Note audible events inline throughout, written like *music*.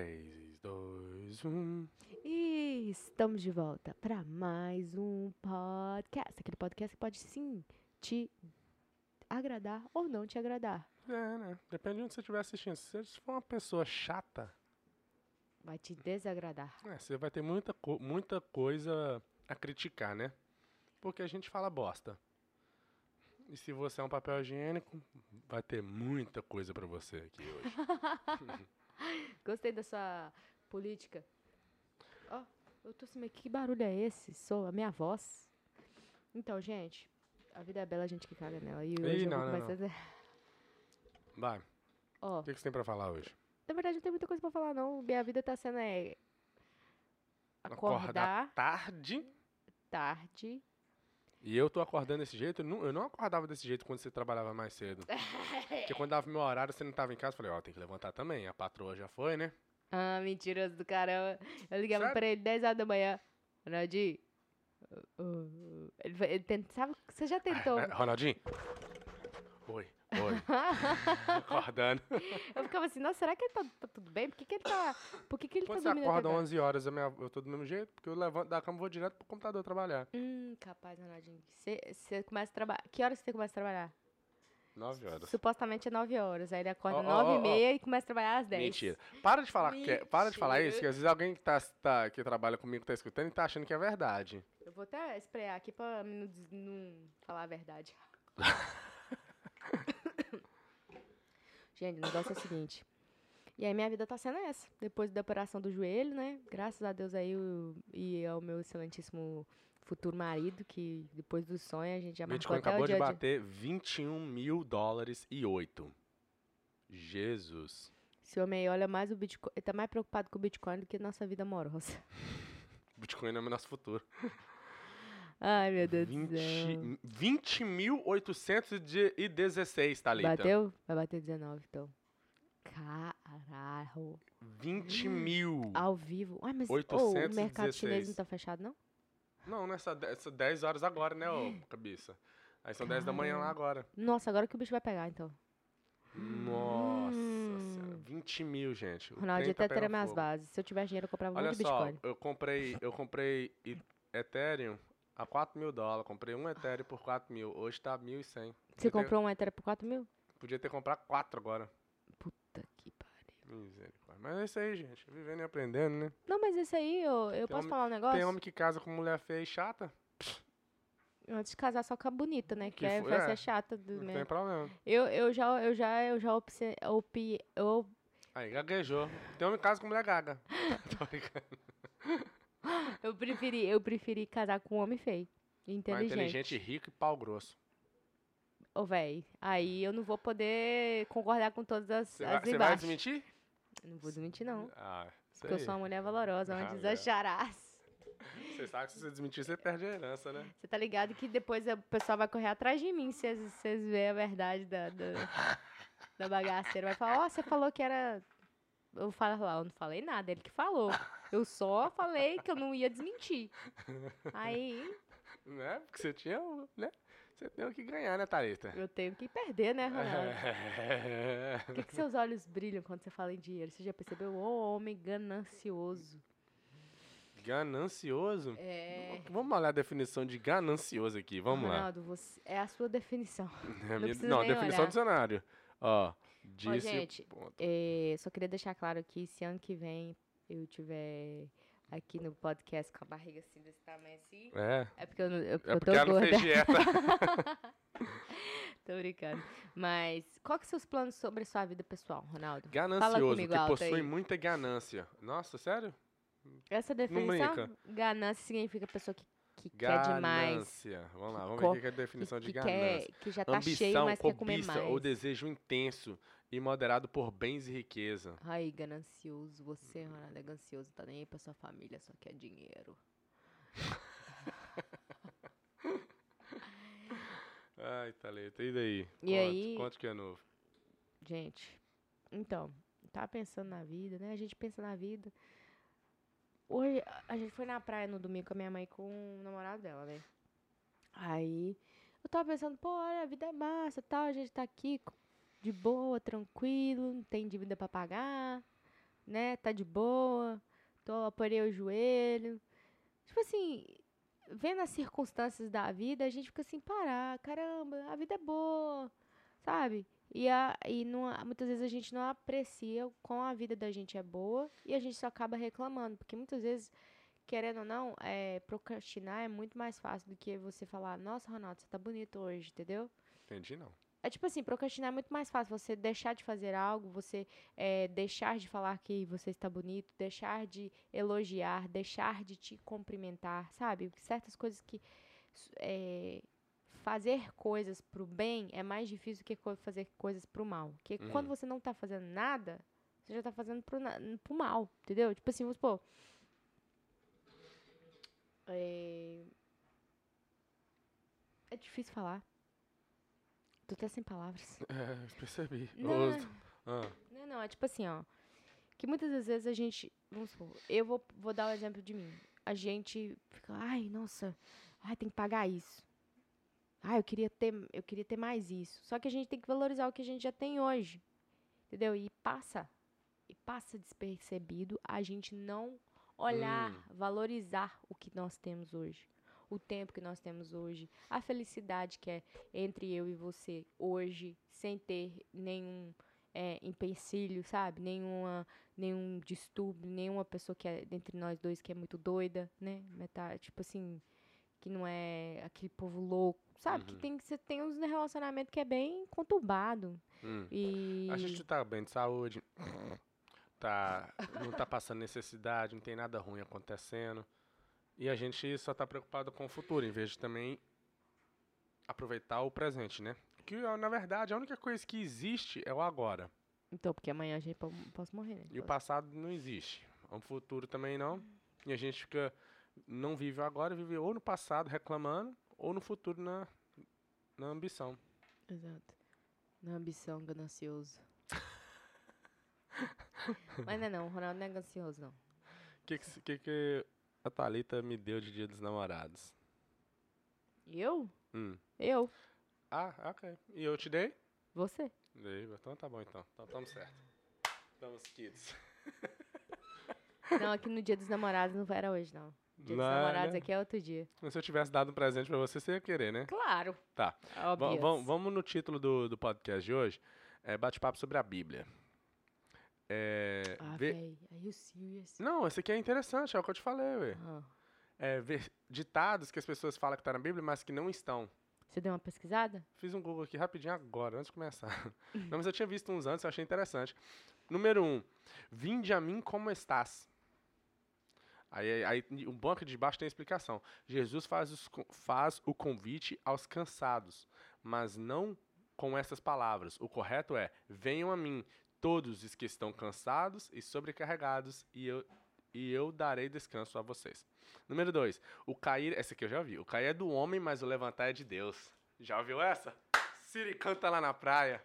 3, 2, 1. E estamos de volta para mais um podcast. Aquele podcast que pode sim te agradar ou não te agradar. É, né? Depende de onde você estiver assistindo. Se você for uma pessoa chata, Vai te desagradar. é, você vai ter muita, co- muita coisa a criticar, né? Porque a gente fala bosta. E se você é um papel higiênico, vai ter muita coisa pra você aqui hoje. *laughs* Gostei dessa política. Ó, eu tô assim, mas que barulho é esse? Sou a minha voz. Então, gente, a vida é bela, a gente que caga nela. E hoje eu não, vou não, começar... *laughs* Vai, Ó, o que que você tem pra falar hoje? na verdade não tem muita coisa pra falar, não. Minha vida tá sendo é... Acordar tarde. tarde. E eu tô acordando desse jeito. Eu não, eu não acordava desse jeito quando você trabalhava mais cedo. *laughs* Porque quando dava meu horário, você não tava em casa. Eu falei, ó, tem que levantar também. A patroa já foi, né? Ah, mentiroso do caramba. Eu ligava Sério? pra ele 10 horas da manhã. Ronaldinho. Ele, ele tenta, sabe, você já tentou. É, Ronaldinho? Oi, oi. *laughs* Acordando. Eu ficava assim, nossa, será que ele tá, tá tudo bem? Por que, que ele tá. Por que, que ele Quando tá você acorda até agora? 11 horas, eu, minha- eu tô do mesmo jeito, porque eu levanto da cama e vou direto pro computador trabalhar. Hum, capaz, Ronaldinho. Você, começa a trabalhar. Que horas você começa a trabalhar? 9 horas. Supostamente é 9 horas. Aí ele acorda Ó, ó, 9 ó, e ó. meia e começa a trabalhar às 10. Mentira. Para de falar que para de falar isso, que às vezes alguém que, tá, tá- que trabalha comigo tá escutando e tá achando que é verdade. Eu vou até esprear aqui pra não, não falar a verdade. *laughs* Gente, o negócio é o seguinte. E aí minha vida tá sendo essa. Depois da operação do joelho, né? Graças a Deus aí e ao meu excelentíssimo futuro marido, que depois do sonho a gente já marcou Bitcoin até acabou o de bater 21 mil dólares e 8. Jesus. Esse homem aí olha mais o Bitcoin. Ele tá mais preocupado com o Bitcoin do que nossa vida amorosa. *laughs* Bitcoin é o nosso futuro. *laughs* Ai, meu Deus do céu. 20 20.816, Thalita. Bateu? Vai bater 19, então. Caralho. 20 mil. Ao vivo. Ai, mas ô, o 816. mercado chinês não tá fechado, não? Não, nessa essa 10 horas agora, né, ô *gasps* cabeça? Aí são 10 da manhã lá agora. Nossa, agora que o bicho vai pegar, então. Nossa senhora. 20 mil, gente. O Ronaldinho trem tá até teria minhas fogo. bases. Se eu tivesse dinheiro, eu comprava Olha muito só, Bitcoin. eu comprei, eu comprei Ethereum a 4 mil dólares. Comprei um Ethereum por 4 mil. Hoje tá 1.100. Você Podia ter- comprou um Ether por 4 mil? Podia ter comprado 4 agora. Puta que pariu. Misericórdia. Mas é isso aí, gente. Vivendo e aprendendo, né? Não, mas esse aí, eu, eu posso homem- falar um negócio? Tem homem que casa com mulher feia e chata. Antes de casar só com a bonita, né? Que, Que é, vai é, ser chata do Não tem mesmo. problema. Eu, eu já, eu já, eu já opse, opi, eu, Aí, gaguejou. Tem homem que casa com mulher gaga. *laughs* Tô brincando. *gasps* eu preferi, eu preferi casar com um homem feio. Mas Inteligente. inteligente, rico e pau grosso. Ô, véi, aí eu não vou poder concordar com todas as, Você vai, você vai desmentir? Não vou desmentir, não. Ah, Porque eu sou uma mulher valorosa, Ah, onde velho. acharás. Você sabe que se você desmentir, você perde a herança, né? Você tá ligado que depois o pessoal vai correr atrás de mim se vocês- verem a verdade da, da, *laughs* da bagaceira. Vai falar, ó, você falou que era. Eu falo lá, eu não falei nada, ele que falou. Eu só falei que eu não ia desmentir. Aí Né? Porque você tinha, né? Você tem o que ganhar, né, Thalita? eu tenho que perder, né, Ronaldo? É. Por que, que seus olhos brilham quando você fala em dinheiro? Você já percebeu? Ô, homem ganancioso. Ganancioso? É. Vamos olhar a definição de ganancioso aqui, vamos lá. Ronaldo, você, é a sua definição. *laughs* É a minha- não, nem definição olhar. do dicionário. Ó, Ó, disse. gente, ponto. é, só queria deixar claro que se ano que vem eu tiver aqui no podcast com a barriga assim, desse tamanho assim, É. é porque eu, não- eu, É eu tô ela não gorda. fez dieta. *laughs* tô brincando. Mas, qual que são os planos sobre a sua vida pessoal, Ronaldo? Ganancioso, comigo que possui aí. muita ganância. Nossa, sério? Essa definição, ganância significa pessoa que, que quer demais. Ganância. Vamos lá, vamos ver o que é a definição que, de que ganância. quer, que já tá Ambição, cheio, mas quer comer cobiça mais. ou desejo intenso e moderado por bens e riqueza. Ai, ganancioso. Você, Ronaldo, é ganancioso. Tá nem aí pra sua família, só quer dinheiro. *laughs* Ai, Thalita, e daí? E Conte, aí- Conte que é novo. Gente, então, tava pensando na vida, né? A gente pensa na vida. Hoje, a- gente foi na praia no domingo com a minha mãe e com o namorado dela, né? Aí, eu tava pensando, pô, olha, a vida é massa tal, a gente tá aqui de boa, tranquilo, não tem dívida pra pagar. né? Tá de boa, tô, aporei o joelho. Tipo assim, vendo as circunstâncias da vida, a gente fica assim, parar, caramba, a vida é boa, sabe? E, a, e não, muitas vezes a gente não aprecia como a vida da gente é boa e a gente só acaba reclamando, porque muitas vezes, querendo ou não, é, procrastinar é muito mais fácil do que você falar, nossa, Ronaldo, você tá bonito hoje, entendeu? Entendi, não. É tipo assim, procrastinar é muito mais fácil. Você deixar de fazer algo, você é, deixar de falar que você está bonito, deixar de elogiar, deixar de te cumprimentar, sabe? Certas coisas que. É, fazer coisas pro bem é mais difícil do que fazer coisas pro mal. Porque Uhum. quando você não tá fazendo nada, você já tá fazendo pro, pro mal, entendeu? Tipo assim, vamos supor. É, é difícil falar. Tô até sem palavras. *laughs* É, percebi. Não, Os- Ah, não, não, é tipo assim, ó. Que muitas das vezes a gente. Vamos supor, eu vou, vou dar o exemplo de mim. A gente fica, ai, nossa, ai, tem que pagar isso. Ai, eu queria ter, eu queria ter mais isso. Só que a gente tem que valorizar o que a gente já tem hoje. Entendeu? E passa. E passa despercebido a gente não olhar, Hum. valorizar o que nós temos hoje. O tempo que nós temos hoje. A felicidade que é entre eu e você hoje, sem ter nenhum é, empecilho, sabe? Nenhuma, nenhum distúrbio, nenhuma pessoa que é entre nós dois que é muito doida, né? Metade, tipo assim, que não é aquele povo louco, sabe? Que Uhum. tem que você tem uns relacionamento que é bem conturbado. hum. E A gente tá bem de saúde. Tá, não tá passando necessidade, não tem nada ruim acontecendo. E a gente só tá preocupado com o futuro, em vez de também aproveitar o presente, né? Que, na verdade, a única coisa que existe é o agora. então, porque amanhã a gente po- posso morrer, né? E o passado não existe. O futuro também não. E a gente fica. Não vive o agora, vive ou no passado reclamando, ou no futuro na, na ambição. Exato. Na ambição, ganancioso. *laughs* Mas não é não, o Ronaldo não é ganancioso, não. O que, que, que, que a Thalita me deu de dia dos namorados? Eu? Hum. Eu? Ah, ok. E eu te dei? Você? Dei. Então tá bom então. Então estamos certo. Estamos kids. Não, aqui no dia dos namorados não era hoje, não. Dia dos namorados né? aqui é outro dia. Mas Se eu tivesse dado um presente pra você, você ia querer, né? Claro. Tá. Vamos no título do, do podcast de hoje. É bate-papo sobre a Bíblia. É, Ah, ver- véi. Are you serious? Não, esse aqui é interessante, é o que eu te falei, ué. Ah. É ver ditados que as pessoas falam que tá na Bíblia, mas que não estão. Você deu uma pesquisada? Fiz um Google aqui rapidinho agora, antes de começar. *laughs* Não, mas eu tinha visto uns antes, eu achei interessante. Número um, vinde a mim como estás. Aí, aí o banco de baixo tem a explicação. Jesus faz, os faz o convite aos cansados, mas não com essas palavras. O correto é: venham a mim, todos os que estão cansados e sobrecarregados, e eu, e eu darei descanso a vocês. Número dois, o cair. Essa aqui eu já ouvi. O cair é do homem, mas o levantar é de Deus. Já ouviu essa? Siri canta lá na praia.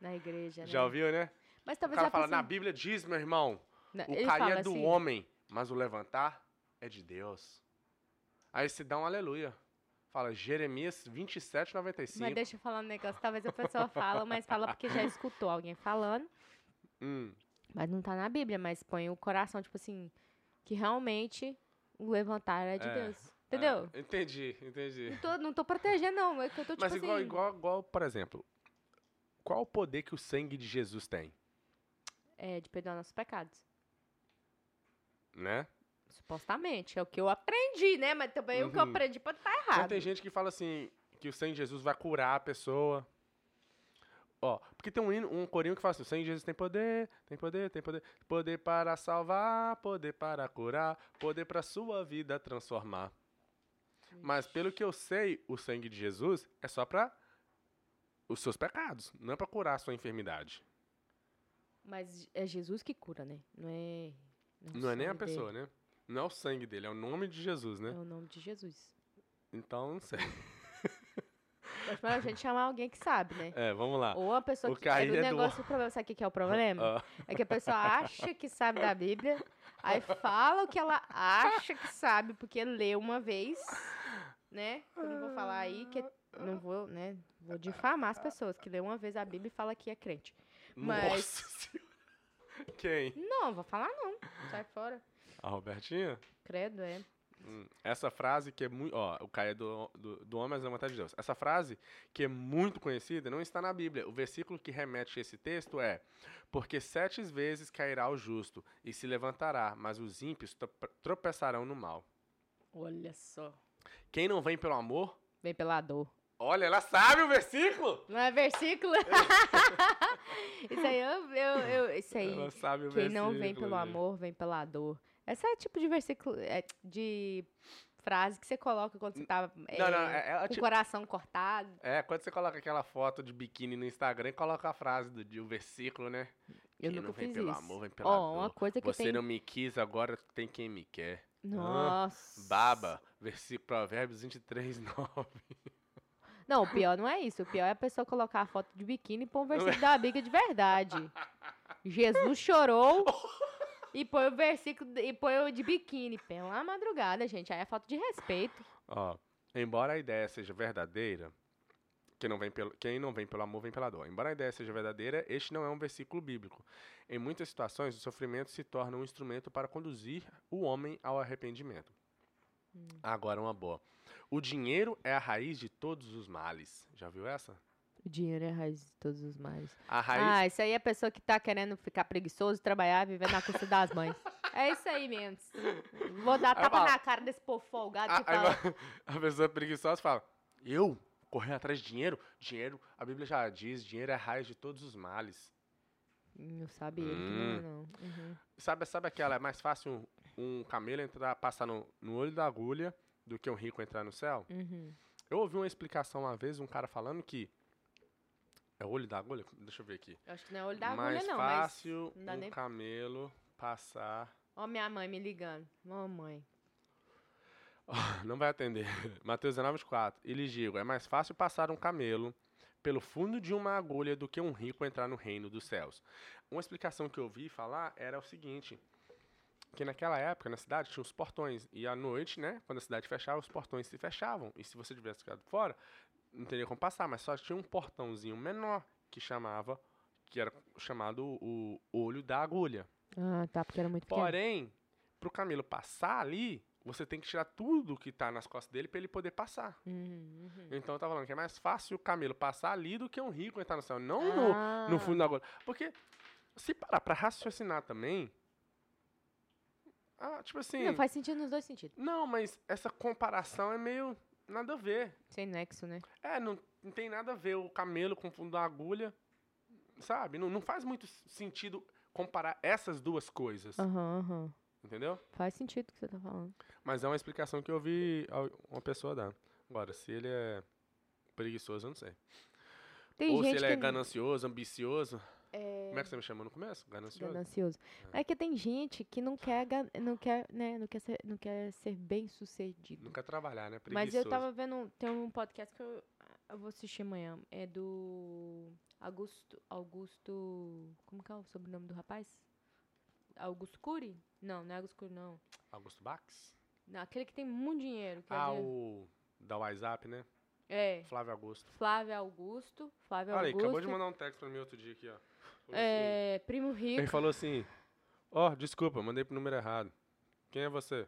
Na igreja, né? Já ouviu, né? Mas O talvez cara ela fala, na Bíblia diz, meu irmão, Na- o cair é do assim, homem, mas o levantar é de Deus. Aí você dá um aleluia. Fala, Jeremias 27, 95. Mas deixa eu falar um negócio. Talvez a pessoa fala, mas fala porque já escutou alguém falando. Hum, Mas não tá na Bíblia, mas põe o coração, tipo assim, que realmente o levantar é de É, Deus. Entendeu? é, entendi, entendi. Não, tô, não tô protegendo, não. É que eu tô, tipo Mas igual, assim... igual, igual, por exemplo, qual o poder que o sangue de Jesus tem? É, de perdoar nossos pecados. Né? Supostamente. É o que eu aprendi, né? Mas também o que eu Uhum. aprendi pode estar Então errado. tem gente que fala assim, que o sangue de Jesus vai curar a pessoa. Ó, porque tem um, hino, um corinho que fala assim, o sangue de Jesus tem poder, tem poder, tem poder. Poder para salvar, poder para curar, poder para sua vida transformar. Mas pelo que eu sei, o sangue de Jesus é só para os seus pecados, não é para curar a sua enfermidade. Mas é Jesus que cura, né? Não é... o Não é nem a sangue dele. pessoa, né? Não é o sangue dele, é o nome de Jesus, né? É o nome de Jesus. Então, não sei. Mas pra gente chamar alguém que sabe, né? É, vamos lá. Ou a pessoa O que... É do é do- negócio, o problema, sabe o que é o *laughs* problema? Ó, É que a pessoa acha que sabe da Bíblia, aí fala o que ela acha que sabe, porque leu uma vez, né? Eu não vou falar aí que não vou, né? Vou difamar as pessoas que lê uma vez a Bíblia e fala que é crente. Mas- Nossa senhora. Quem? Não, vou falar não. Sai fora. A Robertinha? Credo, é. Hum, Essa frase que é muito. Ó, o Caio é do, do, do homem, mas é vontade de Deus. Essa frase, que é muito conhecida, não está na Bíblia. O versículo que remete a esse texto é: Porque sete vezes cairá o justo e se levantará, mas os ímpios trope- tropeçarão no mal. Olha só. Quem não vem pelo amor, Vem pela dor. olha, ela sabe o versículo! Não é versículo? *laughs* isso aí, eu, eu, eu- isso aí. Ela sabe o Quem versículo. não vem pelo gente. amor, vem pela dor. Esse é o tipo de versículo, é, de frase que você coloca quando você tá é, Não, não, é, é, com o tipo- coração cortado. é, quando você coloca aquela foto de biquíni no Instagram e coloca a frase do, versículo, né? Eu quem nunca não vem fiz pelo isso. amor, vem pela uma dor. coisa que Você tem... não me quis, agora tem quem me quer. Nossa. Baba, versículo Provérbios 23, 9. *laughs* Não, o pior não é isso. O pior é a pessoa colocar a foto de biquíni e pôr um versículo *laughs* da Bíblia de verdade. Jesus chorou *laughs* e põe o versículo e põe o de biquíni. Pela madrugada, gente. Aí é falta de respeito. Ó, embora a ideia seja verdadeira, quem não, vem pelo, quem não vem pelo amor vem pela dor. Embora a ideia seja verdadeira, este não é um versículo bíblico. Em muitas situações, o sofrimento se torna um instrumento para conduzir o homem ao arrependimento. Agora, uma boa. O dinheiro é a raiz de todos os males. Já viu essa? O dinheiro é a raiz de todos os males. A raiz. Ah, isso aí é a pessoa que tá querendo ficar preguiçoso, trabalhar, viver na custa das mães. É isso aí mesmo. Vou dar Aí tapa fala- na cara desse povo folgado a, que fala. *laughs* a pessoa preguiçosa fala: Eu? Correr atrás de dinheiro? Dinheiro, a Bíblia já diz: dinheiro é a raiz de todos os males. Hum, Não sabe ele que não é, não. Uhum. Sabe, sabe aquela? É mais fácil um, um camelo entrar, passar no, no olho da agulha do que um rico entrar no céu? Uhum. Eu ouvi uma explicação uma vez, um cara falando que. É o olho da agulha? Deixa eu ver aqui. Eu acho que não é olho da mais agulha, não. fácil não um nem- camelo passar. Ó, minha mãe me ligando. Mamãe. *laughs* Não vai atender. *laughs* Mateus 19, 4. E lhes digo: é mais fácil passar um camelo pelo fundo de uma agulha do que um rico entrar no reino dos céus. Uma explicação que eu ouvi falar era o seguinte: que naquela época na cidade tinha os portões e à noite, né, quando a cidade fechava, os portões se fechavam e se você tivesse ficado fora, não teria como passar, mas só tinha um portãozinho menor que chamava que era chamado o olho da agulha. Ah, tá, porque era muito pequeno. Porém, pro camelo passar ali, você tem que tirar tudo que tá nas costas dele para ele poder passar. Uhum, uhum. Então eu tava falando que é mais fácil o camelo passar ali do que um rico entrar no céu, não no, no Ah, fundo da agulha. Porque se parar pra raciocinar também, ah, tipo assim, Não, faz sentido nos dois sentidos. não, mas essa comparação é meio nada a ver. Sem nexo, né? É, não, não tem nada a ver o camelo com o fundo da agulha, sabe? Não, não faz muito sentido comparar essas duas coisas, Aham, aham. entendeu? Faz sentido o que você tá falando. Mas é uma explicação que eu vi uma pessoa dar. Agora, se ele é preguiçoso, eu não sei. Tem Ou se ele é ganancioso, ambicioso. É Como é que você me chamou no começo? Ganancioso? ganancioso. É que tem gente que não quer, não quer, né, não quer ser, não quer ser bem sucedido. Não quer trabalhar, né? Mas Preguiçoso. eu tava vendo, tem um podcast que eu, eu vou assistir amanhã. É do Augusto, Augusto, como que é o sobrenome do rapaz? Augusto Cury? Não, não é Augusto Cury, não. Augusto Bax? Não, aquele que tem muito dinheiro. é Ah, o da WhatsApp, né? É, Flávio Augusto. Flávio Augusto. Flávio Olha aí, Augusto. acabou de mandar um texto pra mim outro dia aqui, ó. Assim- É, Primo Rico. Ele falou assim: Ó, desculpa, mandei pro número errado. Quem é você?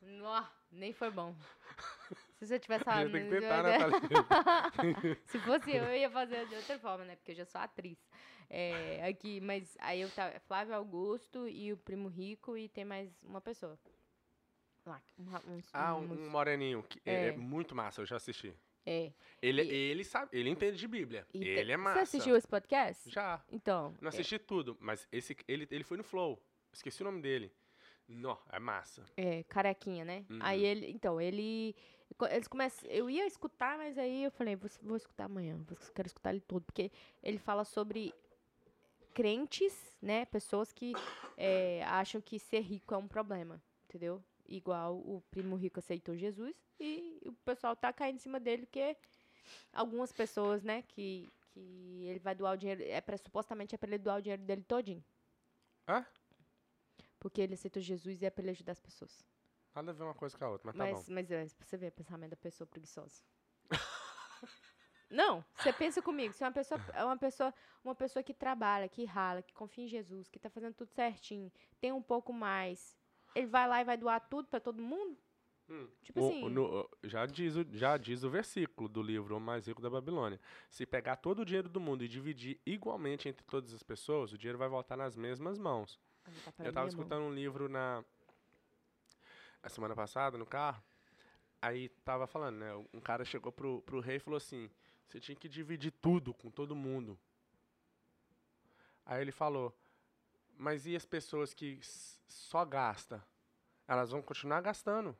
Nó, nem foi bom. Se você tivesse falado. tem que tentar, né, Thalita? *laughs* Se fosse eu, eu ia fazer de outra forma, né? Porque eu já sou atriz. É, aqui, mas aí eu tava. Flávio Augusto e o Primo Rico e tem mais uma pessoa. Lá, um, uns- Ah, um, um moreninho. Que é. É. é muito massa, eu já assisti. É. Ele, E- ele sabe, ele entende de Bíblia. E te- ele é massa. Você assistiu esse podcast? Já. Então. Não assisti tudo, mas esse, ele, ele foi no Flow. Esqueci o nome dele. Não, é massa. É, carequinha, né? Uhum. Aí ele. Então, ele. Eles começam. Eu ia escutar, mas aí eu falei, vou, vou escutar amanhã. Quero escutar ele todo. Porque ele fala sobre crentes, né? Pessoas que é, acham que ser rico é um problema. Entendeu? Igual o primo rico aceitou Jesus e o pessoal tá caindo em cima dele porque algumas pessoas, né, que, que ele vai doar o dinheiro. É pra, supostamente é pra ele doar o dinheiro dele todinho. Hã? Porque ele aceitou Jesus e é pra ele ajudar as pessoas. Nada a ver uma coisa com a outra, mas, tá Mas, bom. mas é, pra você ver o pensamento da pessoa preguiçosa. *laughs* Não, você pensa comigo, se uma pessoa é uma pessoa, uma pessoa que trabalha, que rala, que confia em Jesus, que tá fazendo tudo certinho, tem um pouco mais, ele vai lá e vai doar tudo pra todo mundo? Tipo O- assim, no- já, diz o, já diz o versículo do livro O Mais Rico da Babilônia. Se pegar todo o dinheiro do mundo e dividir igualmente entre todas as pessoas, o dinheiro vai voltar nas mesmas mãos. Tá Eu tava minha mão. escutando um livro na a semana passada no carro. Aí tava falando, né? Um cara chegou pro, pro rei e falou assim: você tinha que dividir tudo com todo mundo. Aí ele falou: mas e as pessoas que só gastam? Elas vão continuar gastando.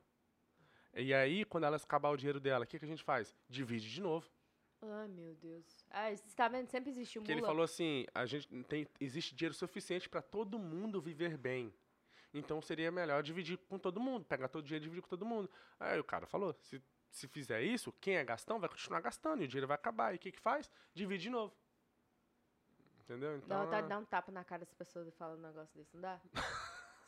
E aí, quando elas acabar o dinheiro dela, o que, que a gente faz? Divide de novo. Ai, meu Deus. Ah, você tá vendo? Sempre existiu Porque ele mula. falou assim, a gente tem, existe dinheiro suficiente para todo mundo viver bem. Então seria melhor dividir com todo mundo, pegar todo o dinheiro e dividir com todo mundo. Aí o cara falou, se, se fizer isso, quem é gastão vai continuar gastando e o dinheiro vai acabar. E o que que faz? Divide de novo. Entendeu? Dá Então, vontade de dar um tapa na cara das pessoas e falar um negócio desse, não dá? *laughs*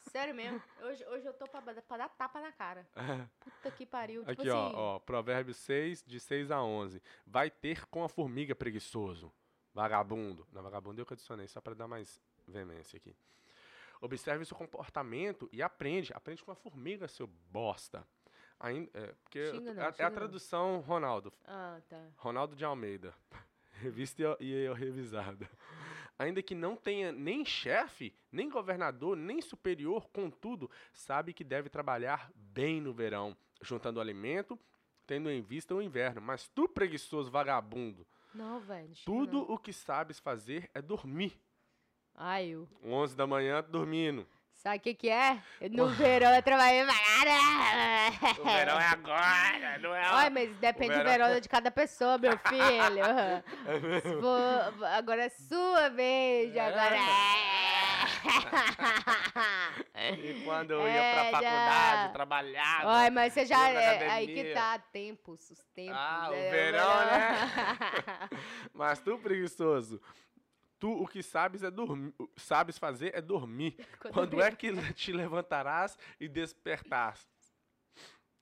Sério mesmo. Hoje, hoje eu tô pra, pra dar tapa na cara. *laughs* Puta que pariu. Tipo Aqui, ó, assim, ó, Provérbios 6, de 6 a 11. Vai ter com a formiga preguiçoso, vagabundo. Não, vagabundo eu que adicionei, só para dar mais veemência aqui. Observe seu comportamento e aprende. Aprende com a formiga, seu bosta. Ainda, é, porque Xinga não, é, é xinga a tradução Ronaldo. Ah, tá. Ronaldo de Almeida. *laughs* Revista e e eu revisada. Ainda que não tenha nem chefe, nem governador, nem superior, contudo, sabe que deve trabalhar bem no verão, juntando alimento, tendo em vista o inverno. Mas tu, preguiçoso vagabundo, Não, velho. tudo não. o que sabes fazer é dormir. Ai, eu. 11 da manhã, dormindo. Sabe o que que é? No verão eu trabalhei pra caralho. O verão é agora, não é? Ai, mas depende do verão- verão de cada pessoa, meu filho. *laughs* For- agora é sua vez, É. agora é. E quando eu *laughs* ia É, pra já. faculdade, trabalhava. Ai, mas você já. é, aí que tá, tempos, os tempos. Ah, o é, verão, né? *laughs* Mas tu, preguiçoso, tu o que sabes é dormir, sabes fazer é dormir. *laughs* Quando é *laughs* que te levantarás e despertarás?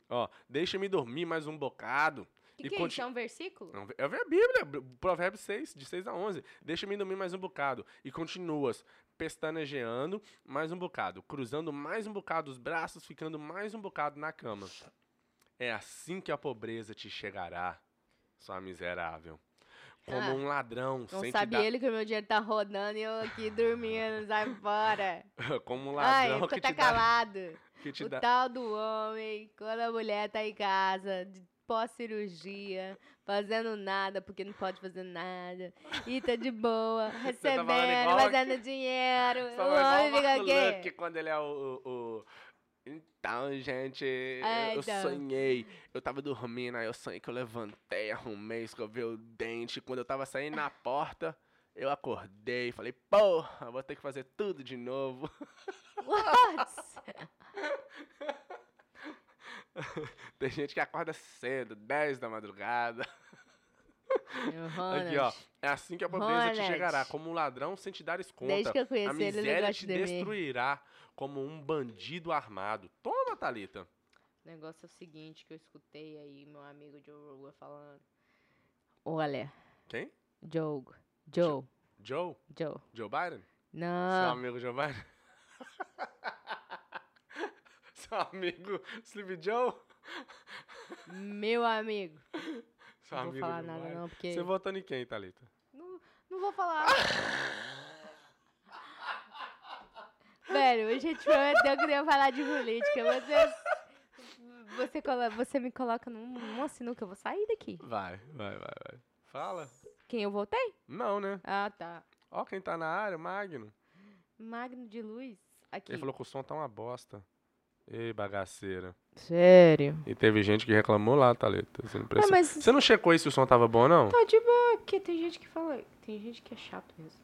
Ó, deixa-me dormir mais um bocado. Que e que é conti- isso? É um versículo? É a Bíblia, Provérbios 6, de 6 a 11. Deixa-me dormir mais um bocado. E continuas pestanejeando mais um bocado, cruzando mais um bocado os braços, ficando mais um bocado na cama. É assim que a pobreza te chegará, sua miserável. Como Ah, um ladrão, Não sem sabe te dar... ele que o meu dinheiro tá rodando e eu aqui dormindo, *laughs* sai fora. *laughs* Como um Ai, ladrão fica que tá te dá... calado. *laughs* Que te o dá... tal do homem, quando a mulher tá em casa, de pós-cirurgia, fazendo nada, porque não pode fazer nada, e tá de boa, tá recebendo, igual fazendo dinheiro. Só o homem fica aqui. Quando ele é o... o- o- Então, gente, É, eu então. sonhei. Eu tava dormindo, aí eu sonhei que eu levantei, arrumei, escovei o dente. Quando eu tava saindo na porta, eu acordei. Falei, porra, vou ter que fazer tudo de novo. What? *laughs* Tem gente que acorda cedo, 10 da madrugada. Aqui, ó. É assim que a pobreza te Ronald. chegará, como um ladrão sem te dares conta. Desde que eu A conheci ele, ele não miséria gosta te destruirá como um bandido armado. Toma, Thalita. O negócio é o seguinte que eu escutei aí, meu amigo Joe Rogan falando. Olha, Quem? Joe, Joe, Joe? Joe. Joe Biden? Seu Não, amigo Joe Biden? *laughs* Seu amigo Sleepy Joe? meu amigo. Seu Não vou amigo falar Joe nada Biden. não, porque... Você votou em quem, Thalita? Não, não vou falar. *laughs* Velho, a gente prometeu que não ia falar de política. Você, você, colo- você me coloca num, numa sinuca, eu vou sair daqui. Vai, vai, vai, vai. Fala. Quem eu votei? Não, né? Ah, tá. Ó quem tá na área, Magno. Magno de luz. Aqui. Ele falou que o som tá uma bosta. Ei, bagaceira. Sério? E teve gente que reclamou lá, Thalita. Você não, Ah, precisa... mas Você não checou aí se o som tava bom, não? tá de boa, porque tem gente que fala. Tem gente que é chato mesmo.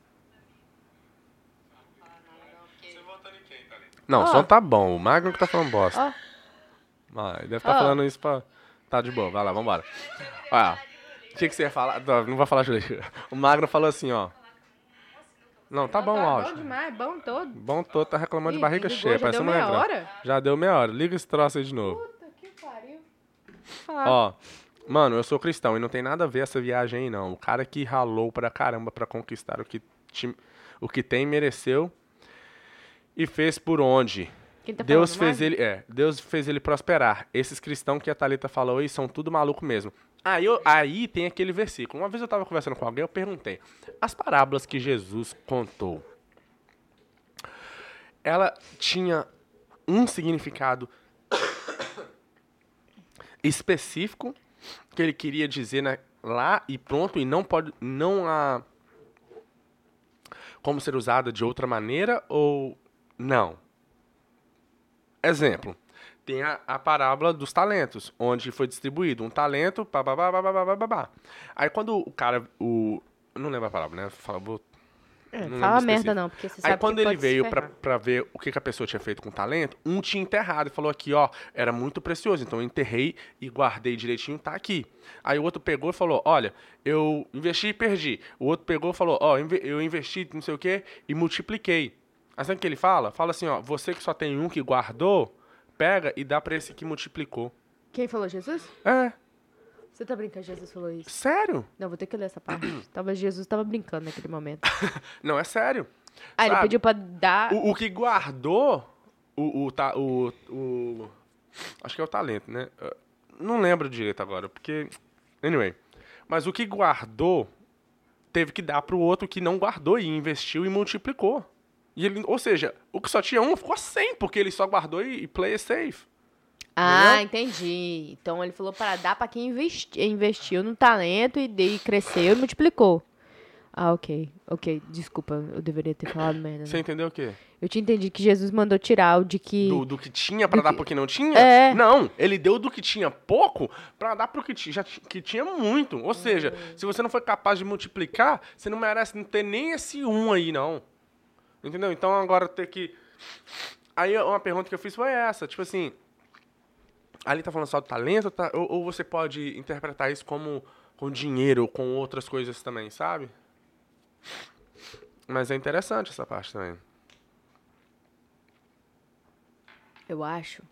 Você votou em quem, Thalita? Não, o som tá bom. O Magno que tá falando bosta. Ó. Ah, ele deve estar Ó. falando isso pra. Tá de boa, vai lá, vambora. Olha, o que, que você ia falar? Não, não vou falar, Julia. *laughs* O Magno falou assim, ó. Não, tá bom o Bom demais, bom todo. Bom todo, tá reclamando de barriga ligou, cheia, já deu meia hora? Já deu meia hora. Liga esse troço aí de novo. Puta que pariu. Falar. Ó, Mano, eu sou cristão e não tem nada a ver essa viagem aí, não. O cara que ralou pra caramba pra conquistar o que, ti- o que tem, mereceu. E fez por onde? Tá Deus fez ele, é, Deus fez ele prosperar. Esses cristãos que a Thalita falou aí são tudo maluco mesmo. Aí, eu- aí tem aquele versículo. Uma vez eu tava conversando com alguém, eu perguntei: as parábolas que Jesus contou, ela tinha um significado *coughs* específico que ele queria dizer na- lá e pronto e não pode não há como ser usada de outra maneira ou não. Exemplo. Tem a, a parábola dos talentos, onde foi distribuído um talento, babá. Aí quando o cara, o... Não lembro a parábola, né? Fala, vou é, não fala merda não, porque você Aí sabe Aí quando que ele veio pra, pra ver o que, que, a pessoa tinha feito com o talento, um tinha enterrado e falou aqui, ó, era muito precioso, então eu enterrei e guardei direitinho, tá aqui. Aí o outro pegou e falou, olha, eu investi e perdi. O outro pegou e falou, ó, eu investi não sei o quê e multipliquei. Aí sabe o que ele fala? Fala assim, ó, você que só tem um que guardou, pega e dá pra esse que multiplicou. Quem falou Jesus? É, Você tá brincando, Jesus falou isso. sério? Não, vou ter que ler essa parte. *clears throat* Talvez Jesus tava brincando naquele momento. *laughs* Não, é sério. Ah, ele Sabe? pediu pra dar. O, o que guardou o, o, ta- o, o- Acho que é o talento, né? Não lembro direito agora, porque. Anyway. Mas o que guardou teve que dar pro outro que não guardou e investiu e multiplicou. E ele, ou seja, o que só tinha um ficou 100, porque ele só guardou e, e play it safe. Ah, entendi. Então ele falou para dar pra quem investi- investiu no talento e daí cresceu e multiplicou. Ah, ok. Ok, desculpa, eu deveria ter falado merda. Você né? entendeu o quê? Eu tinha entendido que Jesus mandou tirar o de que. Do, do que tinha Do dar que- pro que não tinha? É. Não, ele deu do que tinha pouco pra dar pro que, ti- já, ti- que tinha muito. Ou seja, se você não foi capaz de multiplicar, você não merece não ter nem esse um aí, não. Entendeu? Então agora ter que. Aí uma pergunta que eu fiz foi essa, tipo assim. Ali tá falando só do talento, tá? ou, ou você pode interpretar isso como com dinheiro ou com outras coisas também, sabe? Mas é interessante essa parte também. Eu acho.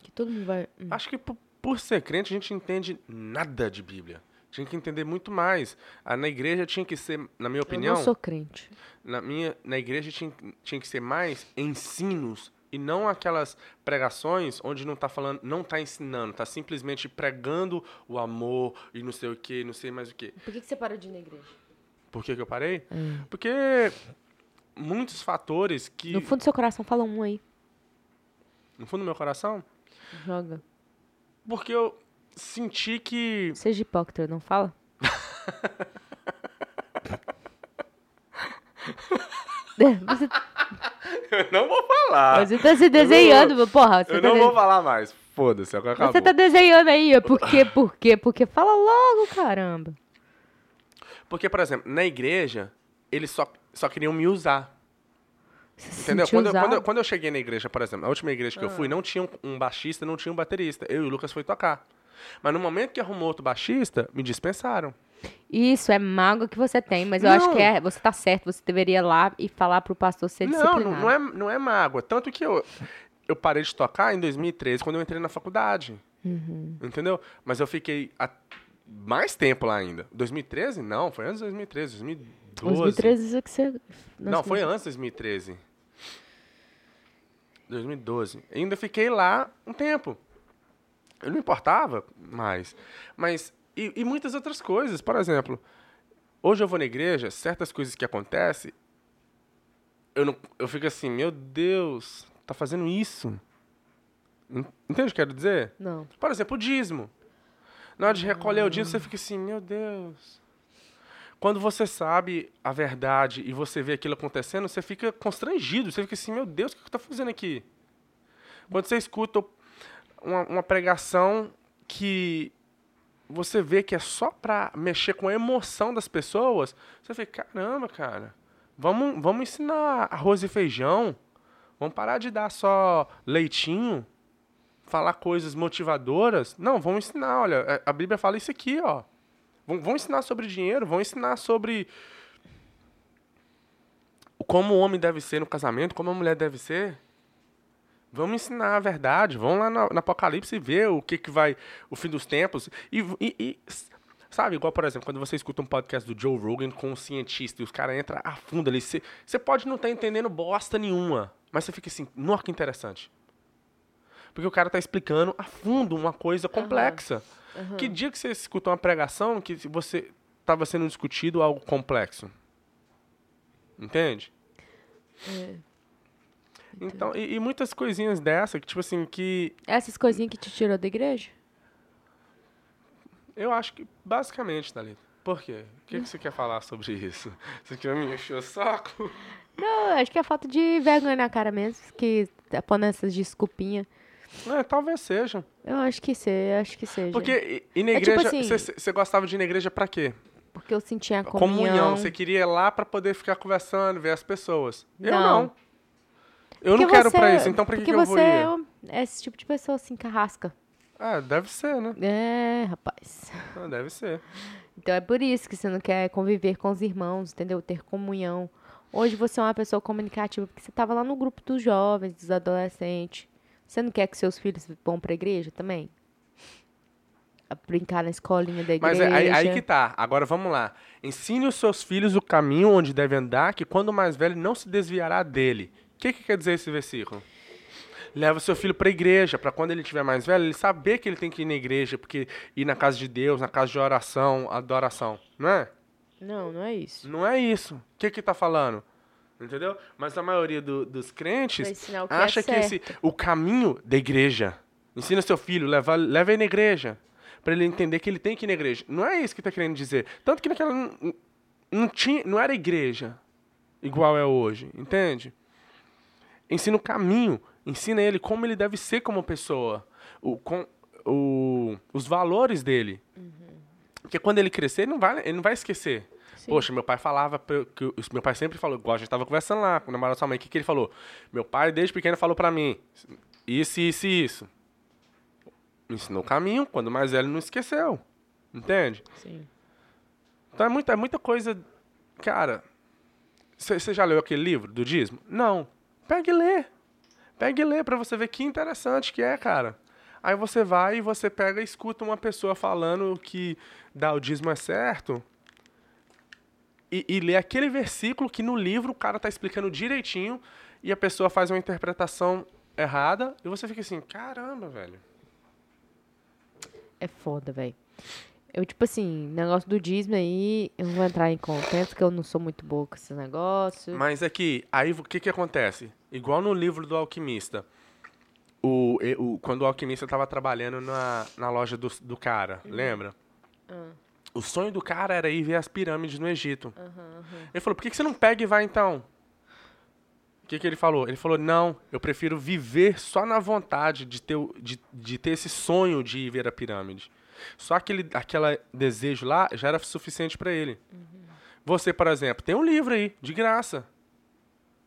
Que todo mundo vai. hum. Acho que por, por ser crente a gente entende nada de Bíblia. Tinha que entender muito mais. Ah, Na igreja tinha que ser, na minha Eu opinião, não sou crente. na minha na igreja tinha, tinha que ser mais ensinos e não aquelas pregações onde não tá falando, não tá ensinando, tá simplesmente pregando o amor e não sei o que, não sei mais o que. Por que, que você parou de ir na igreja? Por que, que eu parei? Hum. Porque muitos fatores que No fundo do seu coração, fala um aí. no fundo do meu coração, Joga. porque eu senti que Seja hipócrita, não fala? Você, *laughs* eu não vou falar. você tá se desenhando, meu porra. Eu tá não de- vou falar mais. Foda-se, agora acabou. Você tá desenhando aí, por quê, por quê? Porque fala logo, caramba. Porque, por exemplo, na igreja, eles só, só queriam me usar. Você Entendeu? Quando, eu- quando, eu, quando eu cheguei na igreja, por exemplo, a última igreja que eu Ah. fui, não tinha um, um baixista, não tinha um baterista. Eu e o Lucas foi tocar. Mas no momento que arrumou outro baixista, me dispensaram. Isso, é mágoa que você tem, mas eu acho Não. que é, você tá certo, você deveria ir lá e falar pro pastor ser Não, disciplinado. não, não é, não é mágoa. Tanto que eu, eu parei de tocar em 2013, quando eu entrei na faculdade. Uhum. Entendeu? Mas eu fiquei a- mais tempo lá ainda. 2013? Não, foi antes de 2013, 2012. 2013 é que você... Não, Nossa, foi antes de 2013. 2012. Ainda fiquei lá um tempo. Eu não importava mais. Mas. E, e muitas outras coisas. Por exemplo, hoje eu vou na igreja, certas coisas que acontecem. Eu, não, eu fico assim, meu Deus, tá fazendo isso? En- Entende o que eu quero dizer? Não. Por exemplo, o dízimo. Na hora de recolher o dízimo, você fica assim, meu Deus. Quando você sabe a verdade e você vê aquilo acontecendo, você fica constrangido. Você fica assim, meu Deus, o que eu estou fazendo aqui? Quando você escuta uma, uma pregação que você vê que é só para mexer com a emoção das pessoas, você fica, caramba, cara, vamos, vamos ensinar arroz e feijão. Vamos parar de dar só leitinho falar coisas motivadoras. Não, vamos ensinar, olha, a- a Bíblia fala isso aqui, ó. Vão, vão ensinar sobre dinheiro, vão ensinar sobre como o homem deve ser no casamento, como a mulher deve ser. Vamos ensinar a verdade. Vamos lá no, no Apocalipse e ver o que, que vai. O fim dos tempos. E, e- e, sabe, igual, por exemplo, quando você escuta um podcast do Joe Rogan com um cientista e os caras entram a fundo ali. Você pode não estar entendendo bosta nenhuma. Mas você fica assim, nossa, que interessante. Porque o cara tá explicando a fundo uma coisa complexa. Aham. Que dia que você escutou uma pregação que você estava sendo discutido algo complexo? Entende? É. Então, e, e muitas coisinhas dessa, que tipo assim, que Essas coisinhas que te tirou da igreja? eu acho que basicamente, Thalita. Por quê? O que, que você quer falar sobre isso? Você quer me encher o saco? Não, acho que é falta de vergonha na cara mesmo, que tá pondo essas desculpinhas. É, talvez seja. Eu acho que seja, acho que seja. Porque e, e na É tipo igreja, assim- você você gostava de ir na igreja pra quê? Porque eu sentia a Comunhão. comunhão. Você queria ir lá pra poder ficar conversando, ver as pessoas. Eu Não. Não. Eu não Porque quero você- pra isso, então pra que, Porque que eu vou você ir? é um- é esse tipo de pessoa assim, carrasca. Ah, deve ser, né? É, rapaz. Ah, deve ser. Então é por isso que você não quer conviver com os irmãos, entendeu? Ter comunhão. Hoje você é uma pessoa comunicativa porque você estava lá no grupo dos jovens, dos adolescentes. Você não quer que seus filhos vão pra igreja também? A brincar na escolinha da Mas igreja. é, aí, aí que tá. Agora vamos lá. Ensine os seus filhos o caminho onde devem andar, que quando mais velho não se desviará dele. O que, que quer dizer esse versículo? Leva seu filho pra igreja, pra quando ele tiver mais velho, ele saber que ele tem que ir na igreja, porque ir na casa de Deus, na casa de oração, adoração. Não é? Não, não é isso. Não é isso. O que que tá falando? Entendeu? Mas a maioria do- dos crentes que acha é que esse o caminho da igreja. Ensina seu filho, leva, leva ele na igreja. Pra ele entender que ele tem que ir na igreja. Não é isso que tá querendo dizer. Tanto que naquela. Não, não tinha, não era igreja igual é hoje, entende? Ensina o caminho. Ensina ele como ele deve ser como pessoa. O, com, o, os valores dele. Porque quando ele crescer, ele não vai, ele não vai esquecer. Sim. Poxa, meu pai falava, que eu- meu pai sempre falou, igual a gente tava conversando lá com o namorado da sua mãe, o que, que ele falou? Meu pai, desde pequeno, falou pra mim, isso, isso e isso. Me ensinou o caminho, quando mais velho não esqueceu. Entende? Sim. Então é muita, é muita coisa. Cara, você já leu aquele livro do dízimo? Não. Pega e lê. Pega e lê pra você ver que interessante que é, cara. Aí você vai e você pega e escuta uma pessoa falando que dízimo é certo. E, e lê aquele versículo que no livro o cara tá explicando direitinho e a pessoa faz uma interpretação errada e você fica assim, caramba, velho. É foda, velho. Eu, tipo assim, negócio do dízimo aí, eu não vou entrar em contexto, porque eu não sou muito boa com esses negócios. Mas é que, aí o que que acontece? Igual no livro do alquimista. O, o- quando o alquimista estava trabalhando na, na loja do, do cara, lembra? O sonho do cara era ir ver as pirâmides no Egito. Ele falou, por que, que você não pega e vai então? O que, que ele falou? Ele falou, não, eu prefiro viver só na vontade de ter, de, de ter esse sonho de ir ver a pirâmide. Só aquele aquela desejo lá já era suficiente para ele. Você, por exemplo, tem um livro aí, de graça.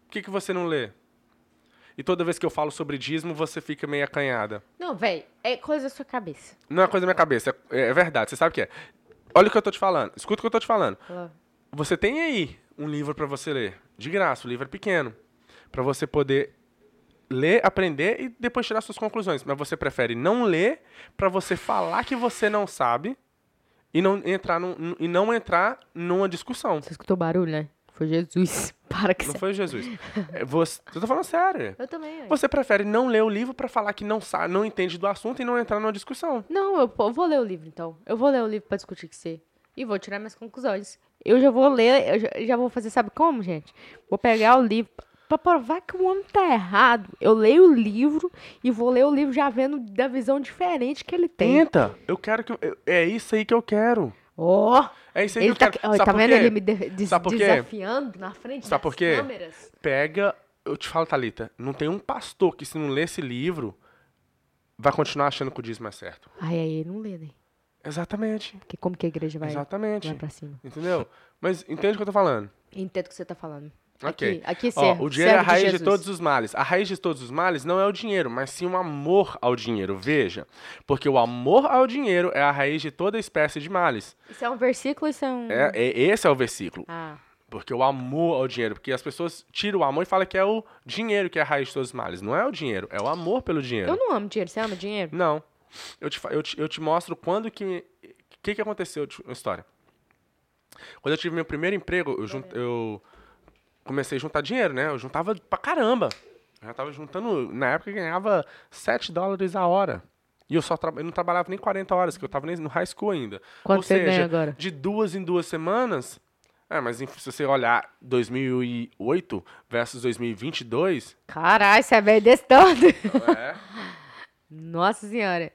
Por que, que você não lê? E toda vez que eu falo sobre dízimo, você fica meio acanhada. Não, velho, é coisa da sua cabeça. Não é coisa da minha cabeça, é, é verdade, você sabe o que é. Olha o que eu tô te falando, escuta o que eu tô te falando. Fala. Você tem aí um livro para você ler, de graça, o livro é pequeno, para você poder ler, aprender e depois tirar suas conclusões. Mas você prefere não ler para você falar que você não sabe e não entrar num, e não entrar numa discussão. Você escutou barulho, né? Foi Jesus. *laughs* Para que Não você... foi Jesus. É, você, eu tô falando sério. Eu também, velho. Você prefere não ler o livro para falar que não sabe, não entende do assunto e não entrar numa discussão. Não, eu, po- vou ler o livro, então. Eu vou ler o livro pra discutir com você. E vou tirar minhas conclusões. Eu já vou ler, eu já, já vou fazer, sabe como, gente? Vou pegar o livro pra provar que o homem tá errado. Eu leio o livro e vou ler o livro já vendo da visão diferente que ele tem. Tenta. Eu quero que eu- é isso aí que eu quero. Ó! É isso aí ele que eu tá, quero. ó, tá vendo ele me de- quê? desafiando na frente Sabe por das quê? câmeras? Pega, eu te falo, Thalita, não tem um pastor que se não ler esse livro vai continuar achando que o dízimo é certo. Ai, aí ele não lê, né? Exatamente. Porque como que a igreja vai, Exatamente. vai pra cima? Entendeu? Mas entende o que eu tô falando? Entendo o que você tá falando. Ok. Aqui, aqui Ó, servo, o dinheiro é a raiz de, Jesus. todos os males. A raiz de todos os males não é o dinheiro, mas sim o amor ao dinheiro. Veja. Porque o amor ao dinheiro é a raiz de toda espécie de males. Isso é um versículo, isso é um... É, é- esse é o versículo. Ah, Porque o amor ao dinheiro. Porque as pessoas tiram o amor e falam que é o dinheiro que é a raiz de todos os males. Não é o dinheiro, é o amor pelo dinheiro. Eu não amo dinheiro. Você ama dinheiro? Não. Eu te, eu te, eu te mostro quando que. O que, que aconteceu na história. Quando eu tive meu primeiro emprego, eu, eu comecei a juntar dinheiro, né? Eu juntava pra caramba. Eu já tava juntando. Na época eu ganhava 7 dólares a hora. E eu só tra- eu não trabalhava nem 40 horas, que eu tava nem no high school ainda. Quanto Ou você seja, ganha agora? De duas em duas semanas. É, mas se você olhar 2008 versus 2022, Caralho, você é velho desse tanto. é. *laughs* Nossa senhora.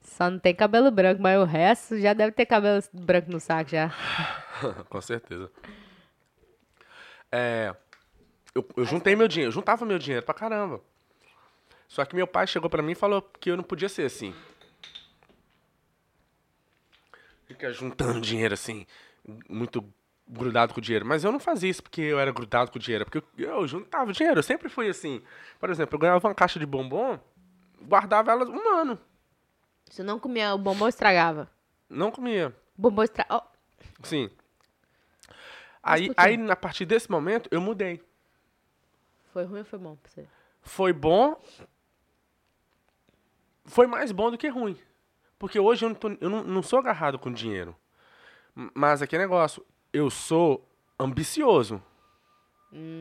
Só não tem cabelo branco, mas o resto já deve ter cabelo branco no saco já. *laughs* Com certeza. É, eu, eu juntei meu dinheiro, eu juntava meu dinheiro pra caramba. Só que meu pai chegou pra mim e falou que eu não podia ser assim. Fica juntando dinheiro assim, muito grudado com o dinheiro. Mas eu não fazia isso porque eu era grudado com o dinheiro, porque eu, eu juntava dinheiro, eu sempre fui assim. Por exemplo, eu ganhava uma caixa de bombom, guardava ela um ano, Se não comia o bombom, estragava. não comia. Bombom estragava. Sim. Aí, aí, a partir desse momento, eu mudei. foi ruim ou foi bom pra você? Foi bom. Foi mais bom do que ruim. Porque hoje eu não, tô- eu não, não sou agarrado com dinheiro. Mas aquele negócio, eu sou ambicioso.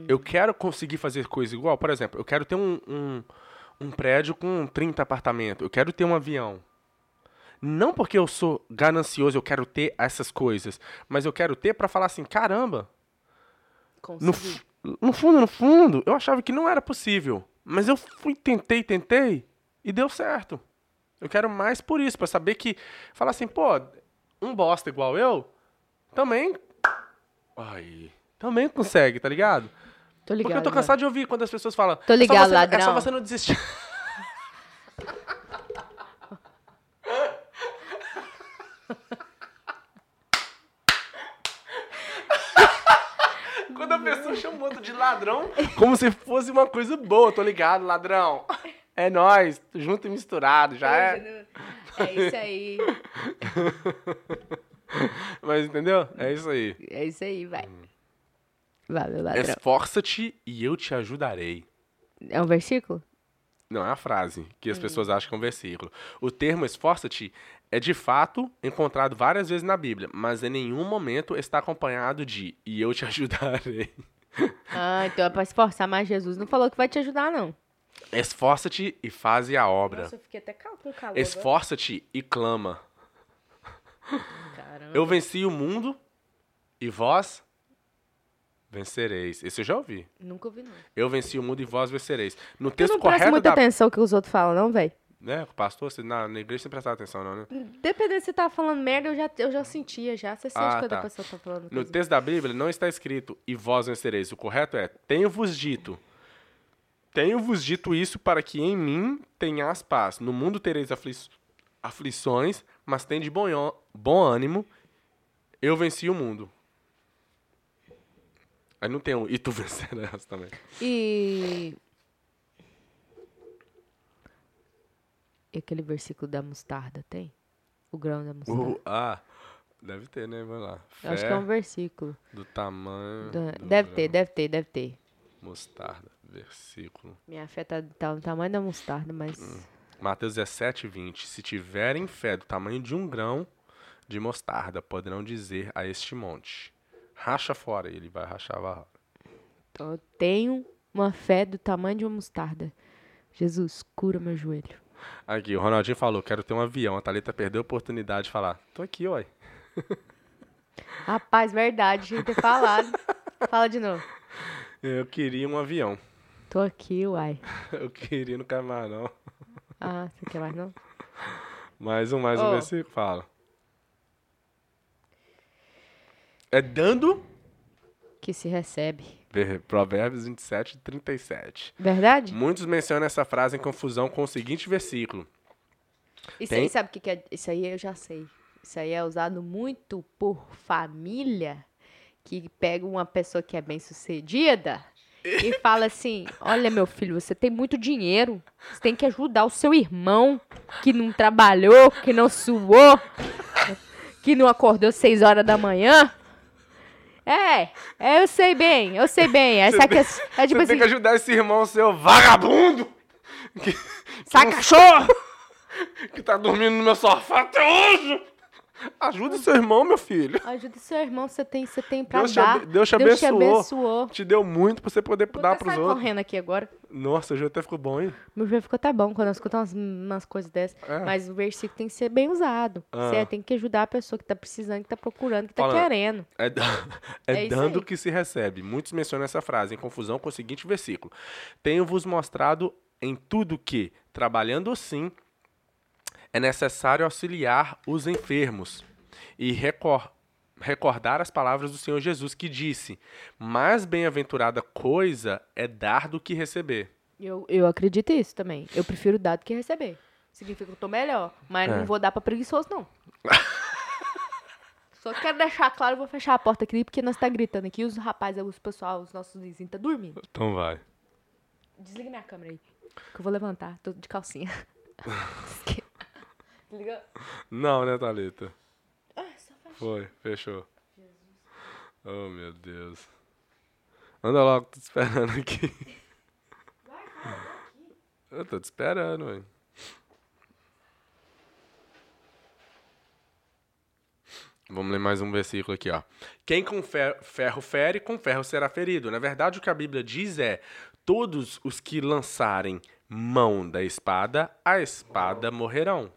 Eu quero conseguir fazer coisa igual. Por exemplo, eu quero ter um, um, um prédio com 30 apartamentos. Eu quero ter um avião. Não porque eu sou ganancioso, eu quero ter essas coisas. Mas eu quero ter pra falar assim, caramba, no, no fundo, no fundo, eu achava que não era possível. Mas eu fui, tentei, tentei e deu certo. Eu quero mais por isso, pra saber que. Falar assim, pô, um bosta igual eu também. Ai. Também consegue, tá ligado? Tô ligado. Porque eu tô cansado de ouvir quando as pessoas falam. Tô "É só ligado, você- É só ladrão." você não desistir. *laughs* Quando a pessoa chama o outro de ladrão, como se fosse uma coisa boa, tô ligado, ladrão. É nós, junto e misturado, já é. É isso aí. *laughs* Mas entendeu? É isso aí. É isso aí, vai. Valeu, ladrão. Esforça-te e eu te ajudarei. É um versículo? Não, é a frase que as pessoas acham que é um versículo. O termo esforça-te é de fato encontrado várias vezes na Bíblia, mas em nenhum momento está acompanhado de e eu te *laughs* ajudarei. *laughs* Ah, então é pra esforçar, mas Jesus não falou que vai te ajudar, não. Esforça-te e faze a obra. Nossa, eu fiquei até cal- com calor. Esforça-te e clama. Caramba. Eu venci o mundo e vós vencereis. Esse eu já ouvi. Nunca ouvi, não. Eu venci o mundo e vós vencereis. No texto não correto muita da... atenção que os outros falam, não, velho. Né, pastor, você na, na igreja você prestava atenção, não, né? Dependendo se você tá falando merda, eu já, eu já sentia, já. Você sente Ah, quando a tá. pessoa tá falando No texto da Bíblia não está escrito e vós vencereis. O correto é tenho-vos dito. Tenho-vos dito isso para que em mim tenhas paz. No mundo tereis afli aflições, mas tem de bom, ânimo- bom ânimo. Eu venci o mundo. Aí não tem um e tu *laughs* vencerás também. E... E aquele versículo da mostarda, tem? O grão da mostarda. Uh, ah, deve ter, né? Vai lá. Eu acho que é um versículo. do tamanho. Da- do Deve ter, grão. deve ter, deve ter. Mostarda, versículo. Minha fé tá, tá no tamanho da mostarda, mas... Hum. Mateus 17, 20. Se tiverem fé do tamanho de um grão de mostarda, poderão dizer a este monte: racha fora, e ele vai rachar a barra. Então eu tenho uma fé do tamanho de uma mostarda. Jesus, cura meu joelho. Aqui, o Ronaldinho falou: quero ter um avião. A Thalita perdeu a oportunidade de falar: tô aqui, uai. *laughs* Rapaz, verdade, tinha que ter falado. Fala de novo. Eu queria um avião. Tô aqui, uai. *laughs* Eu queria no camarão. Ah, você quer mais não? Mais um, mais um Ô. versículo. Fala. É dando. Que se recebe. Provérbios 27, 37. Verdade? Muitos mencionam essa frase em confusão com o seguinte versículo. Isso Tem? aí, sabe o que, que é? Isso aí eu já sei. Isso aí é usado muito por família que pega uma pessoa que é bem sucedida e *laughs* fala assim: Olha, meu filho, você tem muito dinheiro. Você tem que ajudar o seu irmão que não trabalhou, que não suou, que não acordou seis horas da manhã. É, é, eu sei bem, eu sei bem. *laughs* Essa Você é, que, é tipo Você assim, tem que ajudar esse irmão seu vagabundo! Que, sai cachorro! *laughs* que tá dormindo no meu sofá até hoje! Ajuda seu irmão, meu filho. Ajuda seu irmão, você tem, você tem pra Deus te, dar. abe- Deus te Deus te abençoou. abençoou. Te deu muito pra você poder Vou dar pros outros. correndo aqui agora. Nossa, o jogo até ficou bom, hein? Meu joelho ficou até bom quando eu escuto umas, umas coisas dessas. É. Mas o versículo tem que ser bem usado. Ah. Você tem que ajudar a pessoa que tá precisando, que tá procurando, que tá Fala- querendo. É, *laughs* é É dando aí. que se recebe. Muitos mencionam essa frase em confusão com o seguinte versículo: Tenho-vos mostrado em tudo que, trabalhando sim, é necessário auxiliar os enfermos e recor- recordar as palavras do Senhor Jesus que disse: Mais bem-aventurada coisa é dar do que receber. Eu, eu acredito nisso também. Eu prefiro dar do que receber. Significa que eu tô melhor. Mas É. não vou dar pra preguiçoso, não. *laughs* Só quero deixar claro, vou fechar a porta aqui, porque nós tá gritando aqui. Os rapazes, os pessoal, os nossos vizinhos tá dormindo. Então vai. Desliga minha câmera aí. Que eu vou levantar. Tô de calcinha. *laughs* Desliga. Não, né, Thalita? Ah, só. Foi, fechou. Oh, meu Deus. Anda logo, tô te esperando aqui. Eu tô te esperando, ué. Vamos ler mais um versículo aqui, ó. Quem com fer- ferro fere, com ferro será ferido. Na verdade, o que a Bíblia diz é: todos os que lançarem mão da espada, a espada morrerão.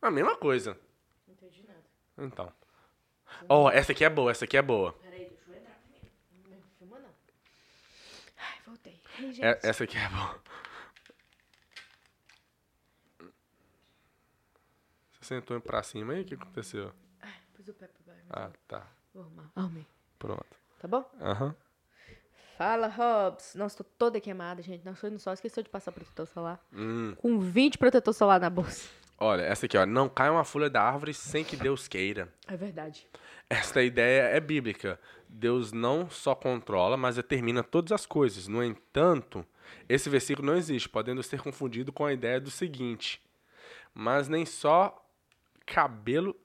A mesma coisa. Não entendi nada. Então. Ó, essa aqui é boa, essa aqui é boa. Peraí, deixa eu entrar primeiro. Não filma, não. Ai, voltei. Ei, gente. É- essa aqui é boa. Você sentou pra cima aí? O que aconteceu? Ai, pus o pé pra baixo. Ah, tá. Vou arrumar. Arrumei. Pronto. Tá bom? Aham. Fala, Hobbs. Nossa, tô toda queimada, gente. Não foi no sol, esqueceu de passar protetor solar. Hum. Com 20 protetor solar na bolsa. Olha, essa aqui, ó. Não cai uma folha da árvore sem que Deus queira. É verdade. Esta ideia é bíblica. Deus não só controla, mas determina todas as coisas. No entanto, esse versículo não existe, podendo ser confundido com a ideia do seguinte: Mas nem só cabelo,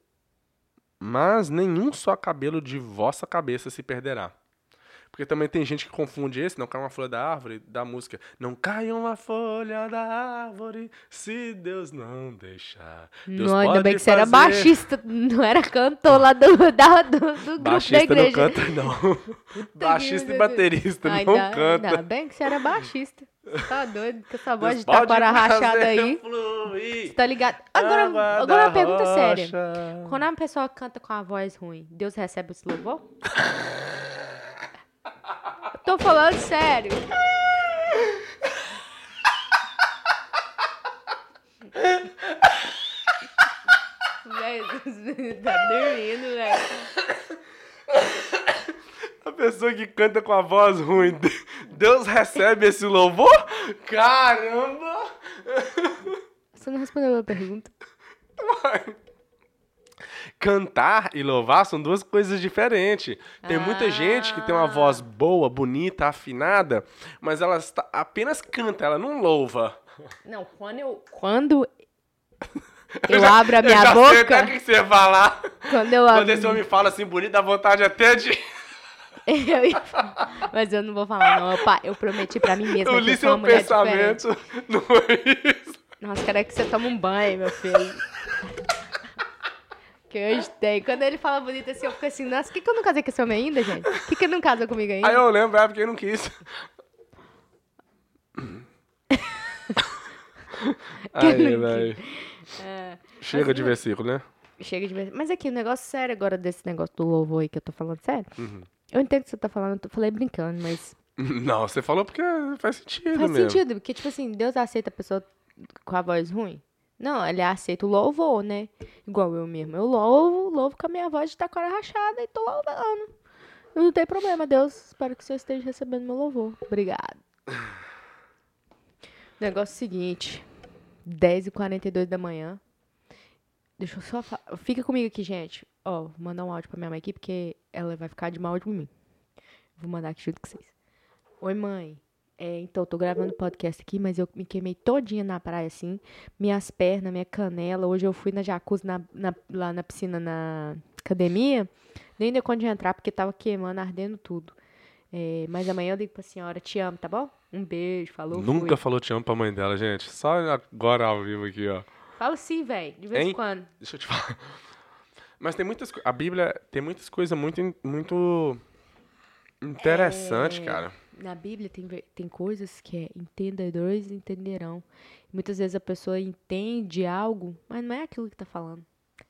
mas nenhum só cabelo de vossa cabeça se perderá. Porque também tem gente que confunde esse, não cai uma folha da árvore, da música. Não cai uma folha da árvore se Deus não deixar. Deus não, ainda bem que você era baixista, não era cantor lá do, da, do, do grupo da Baixista não igreja. canta, não. *laughs* Baixista e baterista não canta. ainda bem que você era baixista. Você Tá doido com essa voz Deus de taquara rachada aí. fluir Você tá ligado? Agora, agora da uma pergunta séria. rocha. Quando uma pessoa canta com a voz ruim, Deus recebe esse louvor? *laughs* Tô falando sério. Tá dormindo, velho. A pessoa que canta com a voz ruim, de- Deus recebe esse louvor? Caramba! Você não respondeu a minha pergunta. Cantar e louvar são duas coisas diferentes. Tem muita gente que tem uma Ah. voz boa, bonita, afinada, mas ela está- apenas canta, ela não louva. Não, quando eu. Quando *laughs* eu já- abro a Eu minha já sei boca. até o que você vai falar. Quando eu Quando abro. esse homem fala assim bonito, dá vontade até de. *laughs* Eu ia Mas eu não vou falar, não. Eu, pa- eu prometi pra mim mesma Eu li eu seu diferente. pensamento. *laughs* Não foi isso. Nossa, quero é que você tome um banho, meu filho. Que hoje tem. Quando ele fala bonito assim, eu fico assim, nossa, por que, que eu não casei com esse homem ainda, gente? Por que, que ele não casa comigo ainda? Aí eu lembro, é porque ele não quis. *laughs* Aí, velho. É, Chega de não- versículo, né? chega de ver. Mas aqui, o negócio sério agora desse negócio do louvor aí que eu tô falando sério. Uhum. Eu entendo o que você tá falando, eu falei brincando, mas *laughs* Não, você falou porque faz sentido faz mesmo. sentido, porque, tipo assim, Deus aceita a pessoa com a voz ruim? Não, ele aceita o louvor, né? Igual eu mesmo. Eu louvo, louvo com a minha voz de taquara rachada e tô louvando. Não tem problema, Deus. Espero que você esteja recebendo meu louvor. Obrigado. *sighs* Negócio seguinte. 10h42 da manhã. Deixa eu só falar. Fica comigo aqui, gente. Ó, vou mandar um áudio pra minha mãe aqui, porque ela vai ficar de mal de mim. Vou mandar aqui junto com vocês. Oi, mãe. É, então, tô gravando podcast aqui, mas eu me queimei todinha na praia, assim. Minhas pernas, minha canela. Hoje eu fui na jacuzzi, na, na- lá na piscina, na academia, nem deu conta de entrar porque tava queimando, ardendo tudo. É, mas amanhã eu digo pra senhora, te amo, tá bom? Um beijo, falou. Nunca fui. falou te amo pra mãe dela, gente. Só agora ao vivo aqui, ó. Fala sim, velho, de vez em quando. Deixa eu te *laughs* falar. Mas tem muitas A Bíblia tem muitas coisas muito, muito interessante, É. cara. Na Bíblia tem, tem coisas que é entendedores entenderão. Muitas vezes a pessoa entende algo, mas não é aquilo que tá falando.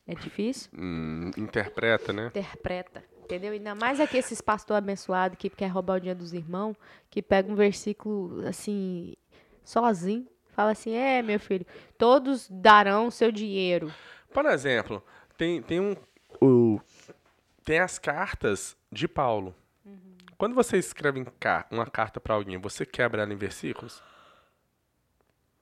É difícil? *laughs* Hum, interpreta, né? Interpreta. Entendeu? Ainda mais aqui esses pastor abençoado que quer roubar o dinheiro dos irmãos, que pega um versículo assim, sozinho, fala assim: é, meu filho, todos darão seu dinheiro. Por exemplo, tem, tem um. O, tem as cartas de Paulo. Quando você escreve uma carta pra alguém, você quebra ela em versículos?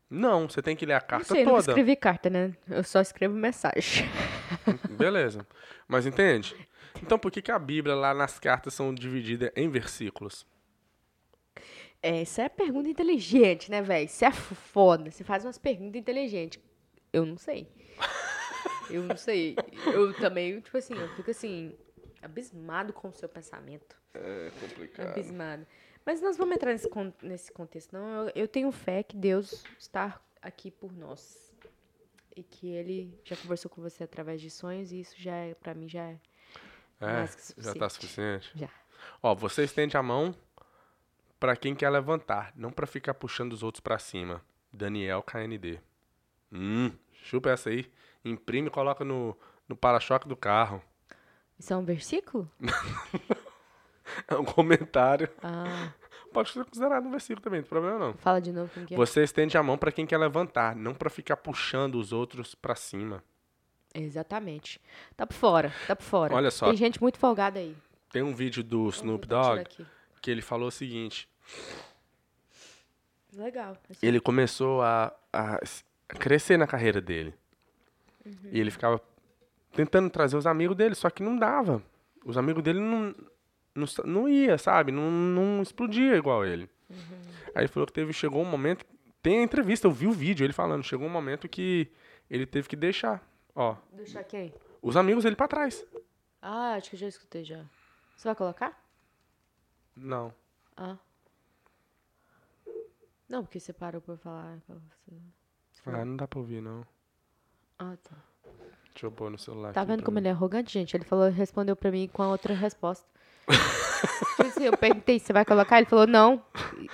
Não, você tem que ler a Não carta sei, nunca toda. escrevi carta, né? Eu só escrevo mensagem. *laughs* Beleza. Mas entende? Então por que, que a Bíblia lá nas cartas são divididas em versículos? É, isso é pergunta inteligente, né, velho? Isso é foda. Você faz umas perguntas inteligentes. Eu não sei. *laughs* Eu não sei. Eu também, tipo assim, eu fico assim, abismado com o seu pensamento. É complicado. Abismado. Mas nós vamos entrar nesse, nesse contexto, não. Eu, eu tenho fé que Deus está aqui por nós. E que Ele já conversou com você através de sonhos, e isso já é, pra mim, já é É, mais que já tá suficiente. suficiente? Já. Ó, você estende a mão pra quem quer levantar, não pra ficar puxando os outros pra cima. Daniel KND. Hum, chupa essa aí. Imprime e coloca no, no para-choque do carro. Isso é um versículo? *laughs* É um comentário. Ah, Pode ser considerado um versículo também, não tem problema não. fala de novo como que é. Você estende a mão pra quem quer levantar, não pra ficar puxando os outros pra cima. Exatamente. Tá por fora, tá por fora. Olha só. Tem gente muito folgada aí. Tem um vídeo do Snoop Dogg que ele falou o seguinte: Legal. assim. ele começou a, a crescer na carreira dele. E ele ficava tentando trazer os amigos dele, só que não dava. Os amigos dele não, não, não ia, sabe? Não, não explodia igual ele. Aí ele falou que teve, chegou um momento. Tem a entrevista, eu vi o vídeo, ele falando, chegou um momento que ele teve que deixar, ó, Deixar quem? os amigos dele pra trás. Ah, acho que eu já escutei já. Você vai colocar? Não. Ah. Não, porque você parou por falar. Ah, não dá pra ouvir, não. Ah, tá. Deixa eu pôr no celular. Tá vendo como mim. ele é arrogante, gente? Ele falou, respondeu pra mim com a outra resposta. *laughs* tipo assim, eu perguntei, você vai colocar? Ele falou, não.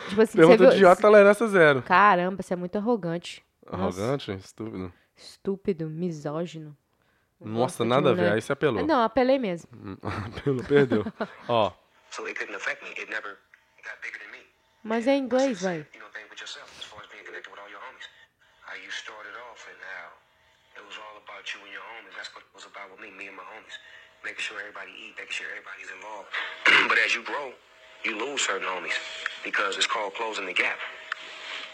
Tipo assim, você Pergunta viu... idiota, tolerância zero. Caramba, você é muito arrogante. Nossa, Arrogante? Estúpido. Estúpido, misógino. Nossa, de nada a ver. Aí você apelou. Não, apelei mesmo. *laughs* Pelo, perdeu. *laughs* Ó, So me. Mas é inglês, Same, vai. You know, it was all about you and your homies. That's what it was about with me, me and my homies. Making sure everybody eat, making sure everybody's involved. *clears throat* but as you grow, you lose certain homies because it's called closing the gap.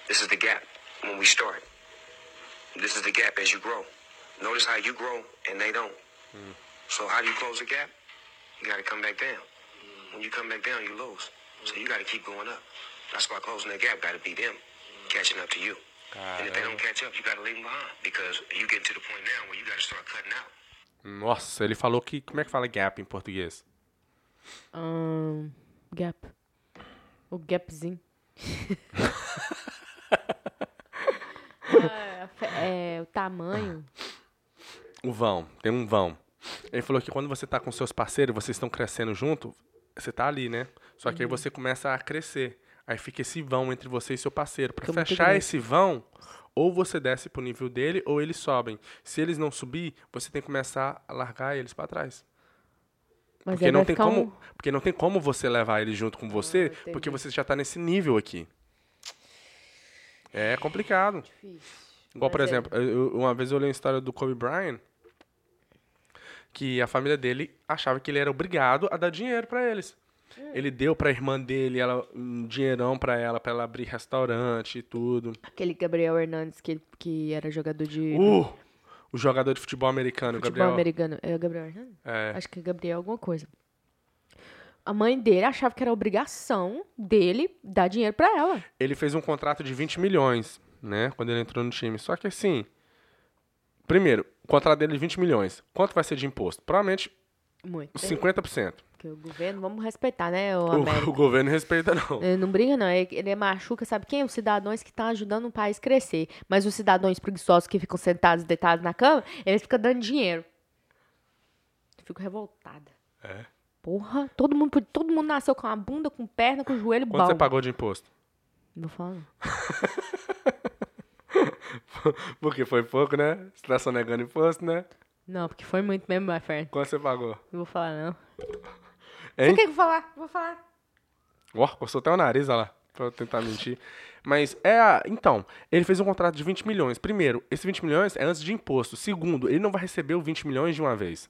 This is the gap when we start. This is the gap as you grow. Notice how you grow and they don't. So how do you close the gap? You got to come back down. When you come back down, you lose. So you got to keep going up. That's why closing the gap got to be them catching up to you. And if they don't catch up, you got to leave them behind because you get to the point now where you got to start cutting out. nossa, ele falou que. Como é que fala gap em português? Ahn, gap. O gapzinho. Ah, *laughs* fe- é, o tamanho. O vão. Tem um vão. Ele falou que quando você tá com seus parceiros, vocês estão crescendo junto, você tá ali, né? Só Uhum. que aí você começa a crescer. Aí fica esse vão entre você e seu parceiro. Muito fechar esse vão, ou você desce pro nível dele, ou eles sobem. Se eles não subir, você tem que começar a largar eles pra trás. Mas Porque não, tem como, um... porque não tem como você levar ele junto com você, entendi. porque você já tá nesse nível aqui. É complicado. Difícil. Igual, por Mas é. exemplo, eu- uma vez eu li a história do Kobe Bryant, que a família dele achava que ele era obrigado a dar dinheiro pra eles. Hum. Ele deu pra irmã dele ela, um dinheirão pra ela, pra ela abrir restaurante e tudo. Aquele Gabriel Hernandes que, que era jogador de Uh! O jogador de futebol americano, futebol Gabriel. americano. É o Gabriel Hernandes? É, Acho que é Gabriel alguma coisa. A mãe dele achava que era obrigação dele dar dinheiro pra ela. ele fez um contrato de 20 milhões, né? Quando ele entrou no time. Só que assim, primeiro, o contrato dele é de 20 milhões. Quanto vai ser de imposto? Provavelmente Muito. 50%. Porque o governo, vamos respeitar, né, o O, *laughs* governo respeita, não. Ele não briga, não. Ele, ele machuca, sabe quem? Os cidadãos que estão ajudando o país crescer. Mas os cidadãos preguiçosos que ficam sentados, deitados na cama, eles ficam dando dinheiro. Eu fico revoltada. É. Porra, todo mundo, todo mundo nasceu com a bunda, com perna, com o joelho Quanto você bom. pagou de imposto? Não vou falar. *laughs* Porque foi pouco, né? Você tá sonegando imposto, né? Não, porque foi muito mesmo, my friend. Quanto você pagou? Não vou falar, não. Hein? Você quer que eu falar? Vou falar. Ó, coçou até o nariz, olha lá, pra eu tentar mentir. Mas é a... Então, ele fez um contrato de 20 milhões. Primeiro, esse 20 milhões é antes de imposto. Segundo, ele não vai receber os 20 milhões de uma vez.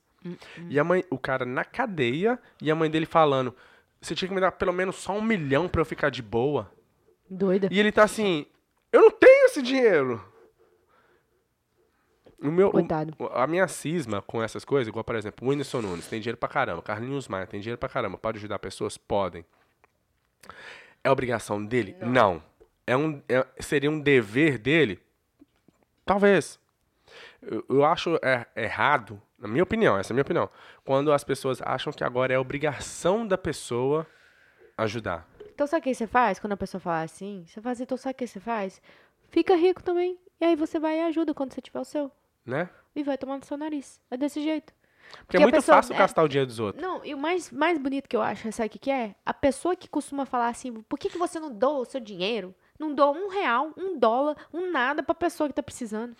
E a mãe, o cara na cadeia e a mãe dele falando: Você tinha que me dar pelo menos só um milhão pra eu ficar de boa. Doida. E ele tá assim: Eu não tenho esse dinheiro. O meu, o- Coitado. a minha cisma com essas coisas, igual, por exemplo, o Whindersson Nunes tem dinheiro pra caramba, Carlinhos Maia tem dinheiro pra caramba, pode ajudar pessoas? Podem. É obrigação dele? Não. É um, é- seria um dever dele? Talvez. Eu, eu acho é, errado, na minha opinião, essa é a minha opinião, quando as pessoas acham que agora é obrigação da pessoa ajudar. Então sabe o que você faz quando a pessoa fala assim? Você faz, então sabe o que você faz? Fica rico também. E aí você vai e ajuda quando você tiver o seu. Né? E vai tomar no seu nariz. É desse jeito. Porque, é a muito pessoa- fácil é- gastar o dinheiro dos outros. Não, e o mais, mais bonito que eu acho, sabe o que, que é? A pessoa que costuma falar assim, por que, que você não doa o seu dinheiro? Não doa um real, um dólar, um nada pra pessoa que tá precisando.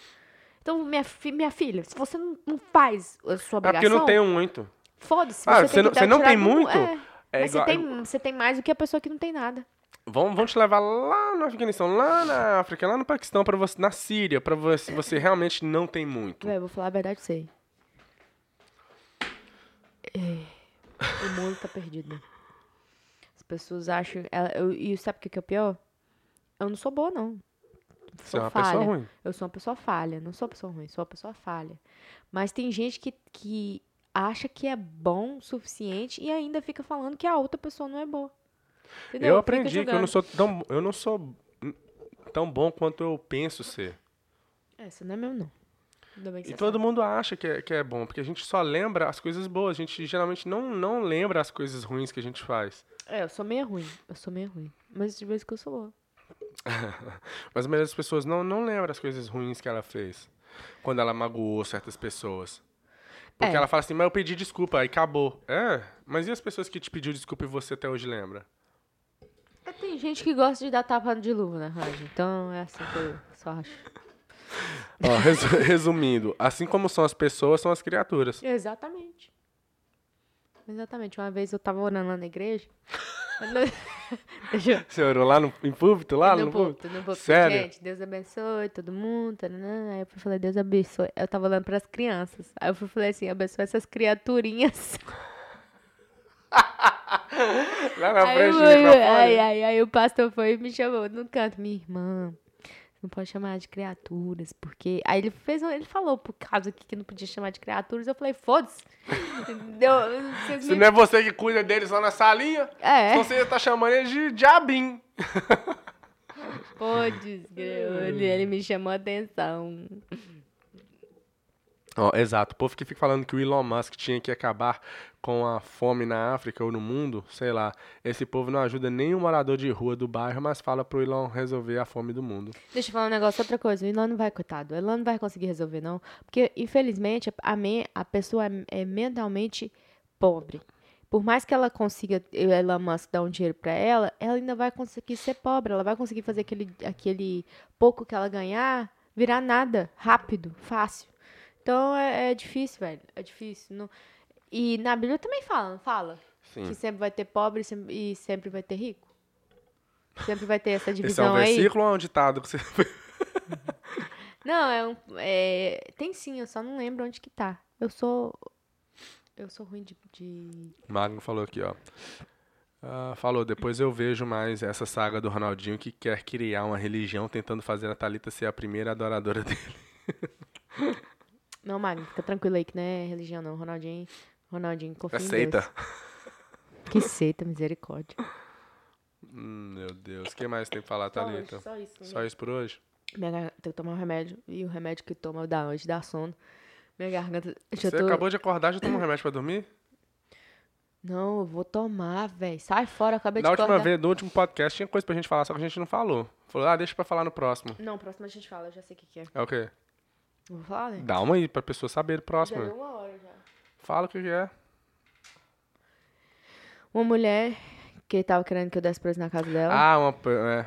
Então, minha, fi- minha filha, se você não, não faz a sua É obrigação, porque eu não tenho muito. foda-se. Ah, Você, você não- você não tem muito? É, É mas igual- você, tem, você tem mais do que a pessoa que não tem nada. Vão, vão te levar lá no Afeganistão, lá na África, lá no Paquistão, pra você, na Síria, pra você, você realmente não tem muito. Eu vou falar a verdade você. É, o mundo tá perdido. As pessoas acham. eu- e sabe o que é o pior? Eu não sou boa, não. Você é Sou uma falha. pessoa ruim. Eu sou uma pessoa falha. Não sou uma pessoa ruim, sou uma pessoa falha. Mas tem gente que, que acha que é bom o suficiente e ainda fica falando que a outra pessoa não é boa. Entendeu? Eu aprendi que eu não sou tão, eu não sou tão bom quanto eu penso ser. É, você não é meu, não. E todo sabe. mundo acha que é, que é bom, porque a gente só lembra as coisas boas. A gente geralmente não, não lembra as coisas ruins que a gente faz. É, eu sou meio ruim. Eu sou meio ruim. Mas de vez que eu sou boa. *laughs* Mas a maioria das pessoas não, não lembra as coisas ruins que ela fez. Quando ela magoou certas pessoas. Porque É. ela fala assim, mas eu pedi desculpa, aí acabou. É, mas e as pessoas que te pediu desculpa e você até hoje lembra? Tem gente que gosta de dar tapa de luva na rádio. Então é assim que eu só acho. Ó, resu- resumindo, assim como são as pessoas, são as criaturas. Exatamente. Exatamente. Uma vez eu tava orando lá na igreja. *laughs* Eu. Você orou lá no, em púlpito, lá no no púlpito, púlpito? no púlpito. Sério? Gente, Deus abençoe todo mundo. taranã. Aí eu falei, Deus abençoe. Eu tava olhando pras crianças. Aí eu falei assim, abençoe essas criaturinhas. *laughs* Lá na Aí, frente do microfone. aí, aí, aí o pastor foi e me chamou no canto, minha irmã. Não pode chamar de criaturas, porque. Aí ele fez, um- ele falou por causa que que não podia chamar de criaturas. Eu falei, foda-se. *laughs* Se me- não é você que cuida deles lá na salinha, É, você tá chamando ele de diabim. *laughs* foda-se. Ele, ele me chamou a atenção. Ó, exato. O povo que fica falando que o Elon Musk tinha que acabar com a fome na África ou no mundo, sei lá. Esse povo não ajuda o morador de rua do bairro, mas fala pro Elon resolver a fome do mundo. Deixa eu falar um negócio, outra coisa. O Elon não vai, coitado. O Elon não vai conseguir resolver, não. Porque, infelizmente, a, a pessoa é, é mentalmente pobre. Por mais que ela consiga, Elon Musk dar um dinheiro pra ela, ela ainda vai conseguir ser pobre. Ela vai conseguir fazer aquele, aquele pouco que ela ganhar virar nada, rápido, fácil. Então, é, é difícil, velho. É difícil. Não- E na Bíblia também fala, não fala? Sim. Que sempre vai ter pobre e sem- sempre vai ter rico. Sempre vai ter essa *laughs* Esse é divisão um aí. versículo ou é um ditado que você. *laughs* Não, é um. é, tem sim, eu só não lembro onde que tá. Eu sou. Eu sou ruim de. de... Magno falou aqui, ó. Ah, falou, depois eu vejo mais essa saga do Ronaldinho que quer criar uma religião tentando fazer a Thalita ser a primeira adoradora *laughs* dele. Não, Magno, fica tranquilo aí que não é religião, não. Ronaldinho. Ronaldinho, confia em Aceita. Deus. Que seita, misericórdia. Hum, meu Deus. O que mais tem pra falar, Só Thalita? só isso. Só isso por hoje? Minha garganta, tem que tomar um remédio. E o remédio que toma da noite dá sono. Minha garganta. Já Você tô... acabou de acordar, já tomou um remédio pra dormir? Não, eu vou tomar, velho. Sai fora, eu acabei Na de última acordar. vez, no último podcast, tinha coisa pra gente falar, só que a gente não falou. Falou, ah, deixa pra falar no próximo. Não, próximo a gente fala, eu já sei o que, que é. É o quê? Não Vou falar, né? Dá uma aí pra pessoa saber do próximo. Já né? deu uma hora já. Fala o que que é. Uma mulher que tava querendo que eu desse preso na casa dela. Ah, uma, é,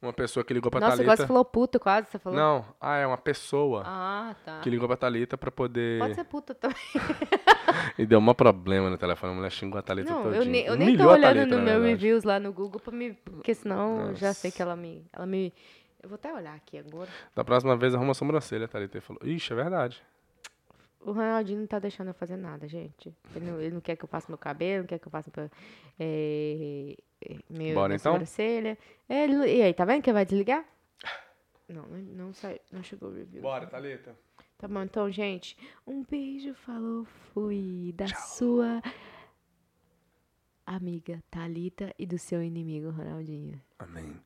uma pessoa que ligou pra Nossa, Thalita. agora você falou puta quase, você falou? Não, ah, é uma pessoa Ah, tá. que ligou pra Thalita pra poder. Pode ser puta também. *laughs* E deu um problema no telefone, a mulher xingou a Thalita Não, todinha. eu, nem, eu nem tô olhando Thalita, no meu verdade. reviews lá no Google pra me. Porque senão eu já sei Nossa. que ela me. Ela me. Eu vou até olhar aqui agora. Da próxima vez arruma a sobrancelha, Thalita. E falou, ixi, é verdade. O Ronaldinho não tá deixando eu fazer nada, gente. Ele não, ele não quer que eu faça meu cabelo, não quer que eu faça meu, é, meu, Bora, então? sobrancelha. Ele e aí, tá vendo que vai desligar? Não, não, sai, não chegou o review. Thalita. Tá bom, então, gente. Um beijo, falou, fui. Da sua amiga Thalita e do seu inimigo Ronaldinho. Amém.